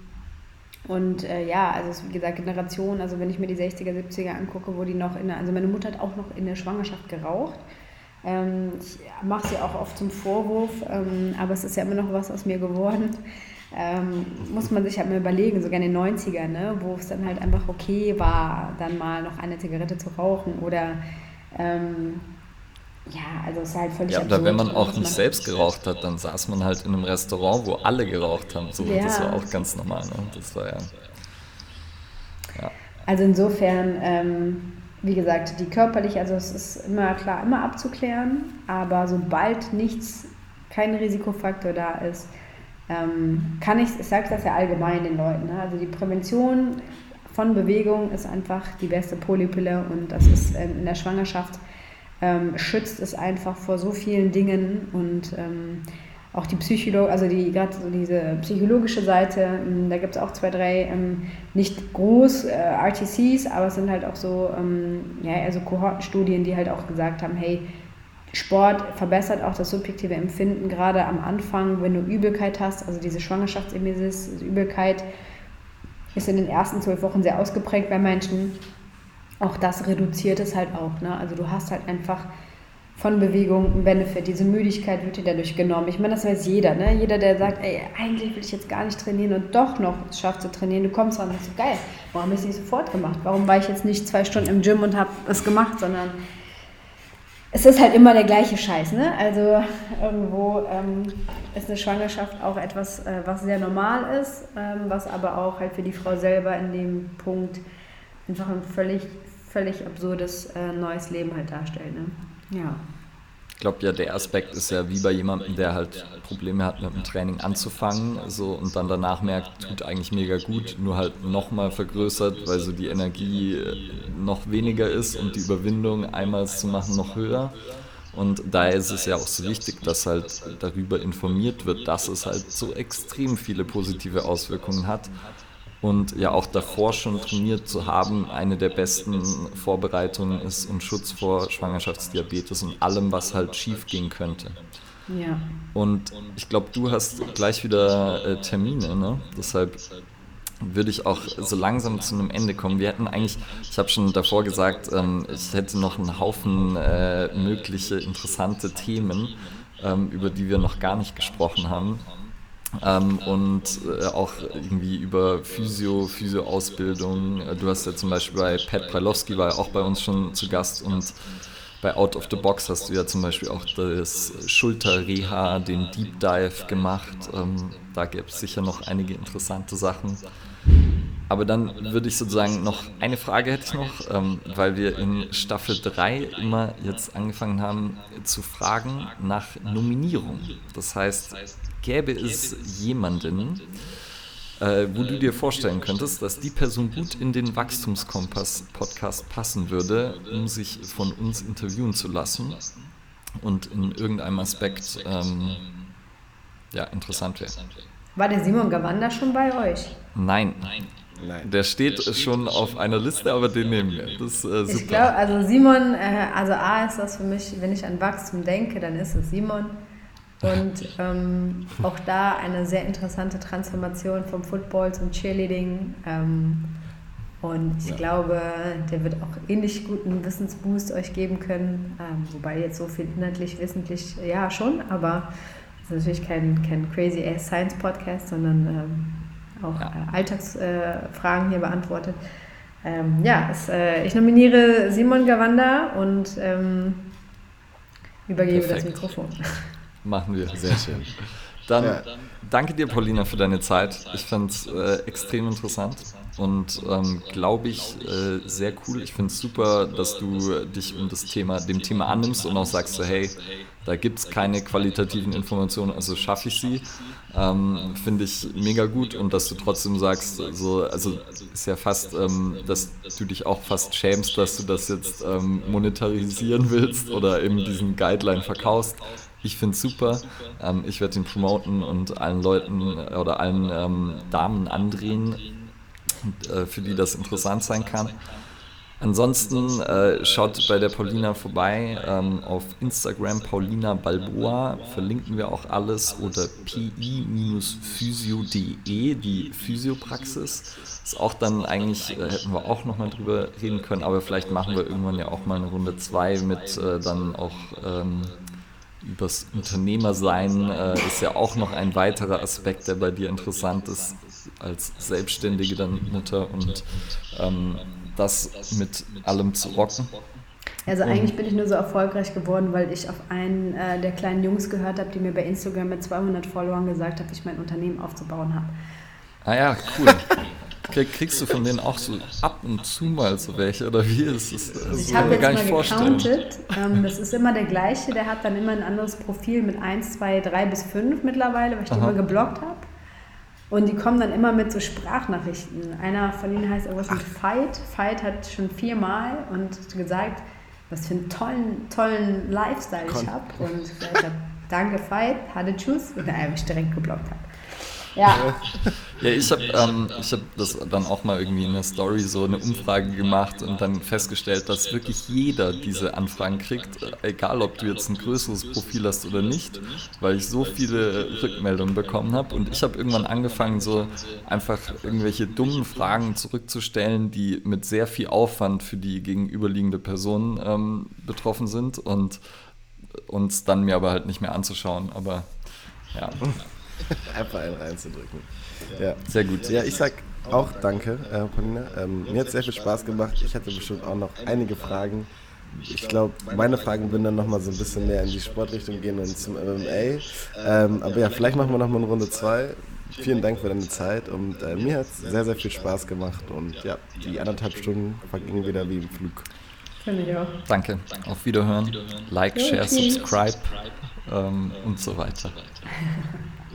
und äh, ja, also es, wie gesagt, Generation, also wenn ich mir die 60er, 70er angucke, wo die noch in der, also meine Mutter hat auch noch in der Schwangerschaft geraucht. Ähm, ich mache sie auch oft zum Vorwurf, ähm, aber es ist ja immer noch was aus mir geworden. Ähm, muss man sich halt mal überlegen, sogar in den 90ern, ne, wo es dann halt einfach okay war, dann mal noch eine Zigarette zu rauchen oder ähm, ja, also es ist halt völlig Ja, oder wenn man auch nicht selbst geraucht hat, dann saß man halt in einem Restaurant, wo alle geraucht haben. So, ja. Das war auch ganz normal. Ne? Das war ja, ja. Also insofern, ähm, wie gesagt, die körperlich, also es ist immer klar, immer abzuklären, aber sobald nichts, kein Risikofaktor da ist, ähm, kann ich, ich sage das ja allgemein den Leuten, ne? also die Prävention von Bewegung ist einfach die beste Polypille und das ist ähm, in der Schwangerschaft ähm, schützt es einfach vor so vielen Dingen und ähm, auch die Psycholo also die gerade so diese psychologische Seite, ähm, da gibt es auch zwei, drei ähm, nicht groß äh, RTCs, aber es sind halt auch so ähm, ja, also Kohortenstudien, die halt auch gesagt haben, hey, Sport verbessert auch das subjektive Empfinden, gerade am Anfang, wenn du Übelkeit hast, also diese Schwangerschaftsemesis, also Übelkeit ist in den ersten zwölf Wochen sehr ausgeprägt bei Menschen auch das reduziert es halt auch. Ne? Also du hast halt einfach von Bewegung einen Benefit. Diese Müdigkeit wird dir dadurch genommen. Ich meine, das weiß jeder. Ne? Jeder, der sagt, ey, eigentlich will ich jetzt gar nicht trainieren und doch noch es schafft zu trainieren, du kommst dran und so, geil, warum habe ich es nicht sofort gemacht? Warum war ich jetzt nicht zwei Stunden im Gym und habe es gemacht, sondern es ist halt immer der gleiche Scheiß. Ne? Also irgendwo ähm, ist eine Schwangerschaft auch etwas, äh, was sehr normal ist, ähm, was aber auch halt für die Frau selber in dem Punkt einfach ein völlig völlig absurdes äh, neues Leben halt darstellen. Ne? Ja. Ich glaube ja, der Aspekt ist ja wie bei jemandem, der halt Probleme hat mit dem Training anzufangen so, und dann danach merkt, tut eigentlich mega gut, nur halt nochmal vergrößert, weil so die Energie äh, noch weniger ist und die Überwindung einmal zu machen noch höher. Und daher ist es ja auch so wichtig, dass halt darüber informiert wird, dass es halt so extrem viele positive Auswirkungen hat. Und ja auch davor schon trainiert zu haben, eine der besten Vorbereitungen ist und Schutz vor Schwangerschaftsdiabetes und allem, was halt schief gehen könnte. Ja. Und ich glaube, du hast gleich wieder äh, Termine, ne? Deshalb würde ich auch so langsam zu einem Ende kommen. Wir hätten eigentlich, ich habe schon davor gesagt, ähm, ich hätte noch einen Haufen äh, mögliche interessante Themen, ähm, über die wir noch gar nicht gesprochen haben. Ähm, und äh, auch irgendwie über Physio, Physio-Ausbildung. Äh, du hast ja zum Beispiel bei Pat Bralowski war ja auch bei uns schon zu Gast und bei Out of the Box hast du ja zum Beispiel auch das Schulter-Reha, den Deep Dive gemacht. Ähm, da gäbe es sicher noch einige interessante Sachen. Aber dann würde ich sozusagen noch eine Frage hätte ich noch, ähm, weil wir in Staffel 3 immer jetzt angefangen haben zu fragen nach Nominierung. Das heißt, gäbe es jemanden, äh, wo du dir vorstellen könntest, dass die Person gut in den Wachstumskompass-Podcast passen würde, um sich von uns interviewen zu lassen und in irgendeinem Aspekt ähm, ja, interessant wäre. War der Simon Gawanda schon bei euch? Nein. Nein. Der steht schon auf einer Liste, aber den nehmen wir. Das ist äh, super. Ich glaube, also Simon, äh, also A ist das für mich, wenn ich an Wachstum denke, dann ist es Simon. Und ähm, auch da eine sehr interessante Transformation vom Football zum Cheerleading. Ähm, und ich ja. glaube, der wird auch ähnlich guten Wissensboost euch geben können. Ähm, wobei jetzt so viel inhaltlich, wissentlich, ja schon, aber es ist natürlich kein, kein crazy Science Podcast, sondern ähm, auch ja. äh, Alltagsfragen äh, hier beantwortet. Ähm, ja, es, äh, ich nominiere Simon Gawanda und ähm, übergebe Perfekt. das Mikrofon. Machen wir. Sehr schön. Dann ja. danke dir, Paulina, für deine Zeit. Ich fand es äh, extrem interessant und ähm, glaube ich äh, sehr cool. Ich finde es super, dass du dich um das Thema, dem Thema annimmst und auch sagst, so, hey, da gibt es keine qualitativen Informationen, also schaffe ich sie. Ähm, finde ich mega gut und dass du trotzdem sagst, so, also ist ja fast, ähm, dass du dich auch fast schämst, dass du das jetzt ähm, monetarisieren willst oder eben diesen Guideline verkaufst ich finde es super. Ähm, ich werde ihn promoten und allen Leuten oder allen ähm, Damen andrehen, äh, für die das interessant sein kann. Ansonsten äh, schaut bei der Paulina vorbei ähm, auf Instagram Paulina Balboa, verlinken wir auch alles oder pi-physio.de, die Physiopraxis. Ist auch dann eigentlich, äh, hätten wir auch nochmal drüber reden können, aber vielleicht machen wir irgendwann ja auch mal eine Runde 2 mit äh, dann auch ähm, übers Unternehmersein äh, ist ja auch noch ein weiterer Aspekt, der bei dir interessant ist, als selbstständige dann Mutter und ähm, das mit allem zu rocken. Also eigentlich bin ich nur so erfolgreich geworden, weil ich auf einen äh, der kleinen Jungs gehört habe, die mir bei Instagram mit 200 Followern gesagt hat, ich mein Unternehmen aufzubauen habe. Ah ja, cool. Kriegst du von denen auch so ab und zu mal so welche oder wie ist es? Das ich habe jetzt gar nicht mal gecountet. Ähm, das ist immer der gleiche, der hat dann immer ein anderes Profil mit 1, 2, 3 bis 5 mittlerweile, weil ich Aha. die immer geblockt habe. Und die kommen dann immer mit so Sprachnachrichten. Einer von ihnen heißt irgendwas mit Fight. Fight hat schon viermal und gesagt, was für einen tollen, tollen Lifestyle ich habe. Und ich habe, danke Fight, hatte Tschüss. Und dann habe ich direkt geblockt habe. Ja. ja, ich habe ähm, hab das dann auch mal irgendwie in der Story so eine Umfrage gemacht und dann festgestellt, dass wirklich jeder diese Anfragen kriegt, egal ob du jetzt ein größeres Profil hast oder nicht, weil ich so viele Rückmeldungen bekommen habe und ich habe irgendwann angefangen, so einfach irgendwelche dummen Fragen zurückzustellen, die mit sehr viel Aufwand für die gegenüberliegende Person ähm, betroffen sind und uns dann mir aber halt nicht mehr anzuschauen, aber ja. Einfach einen reinzudrücken. Ja. Sehr gut. Ja, ich sag auch danke, äh, Paulina. Ähm, mir hat sehr viel Spaß gemacht. Ich hatte bestimmt auch noch einige Fragen. Ich glaube, meine Fragen würden dann nochmal so ein bisschen mehr in die Sportrichtung gehen und zum MMA. Ähm, aber ja, vielleicht machen wir nochmal eine Runde zwei. Vielen Dank für deine Zeit und äh, mir hat es sehr, sehr viel Spaß gemacht und ja, die anderthalb Stunden vergingen wieder wie im Flug. Finde ich auch. Danke. Auf Wiederhören. Like, share, subscribe ähm, und so weiter.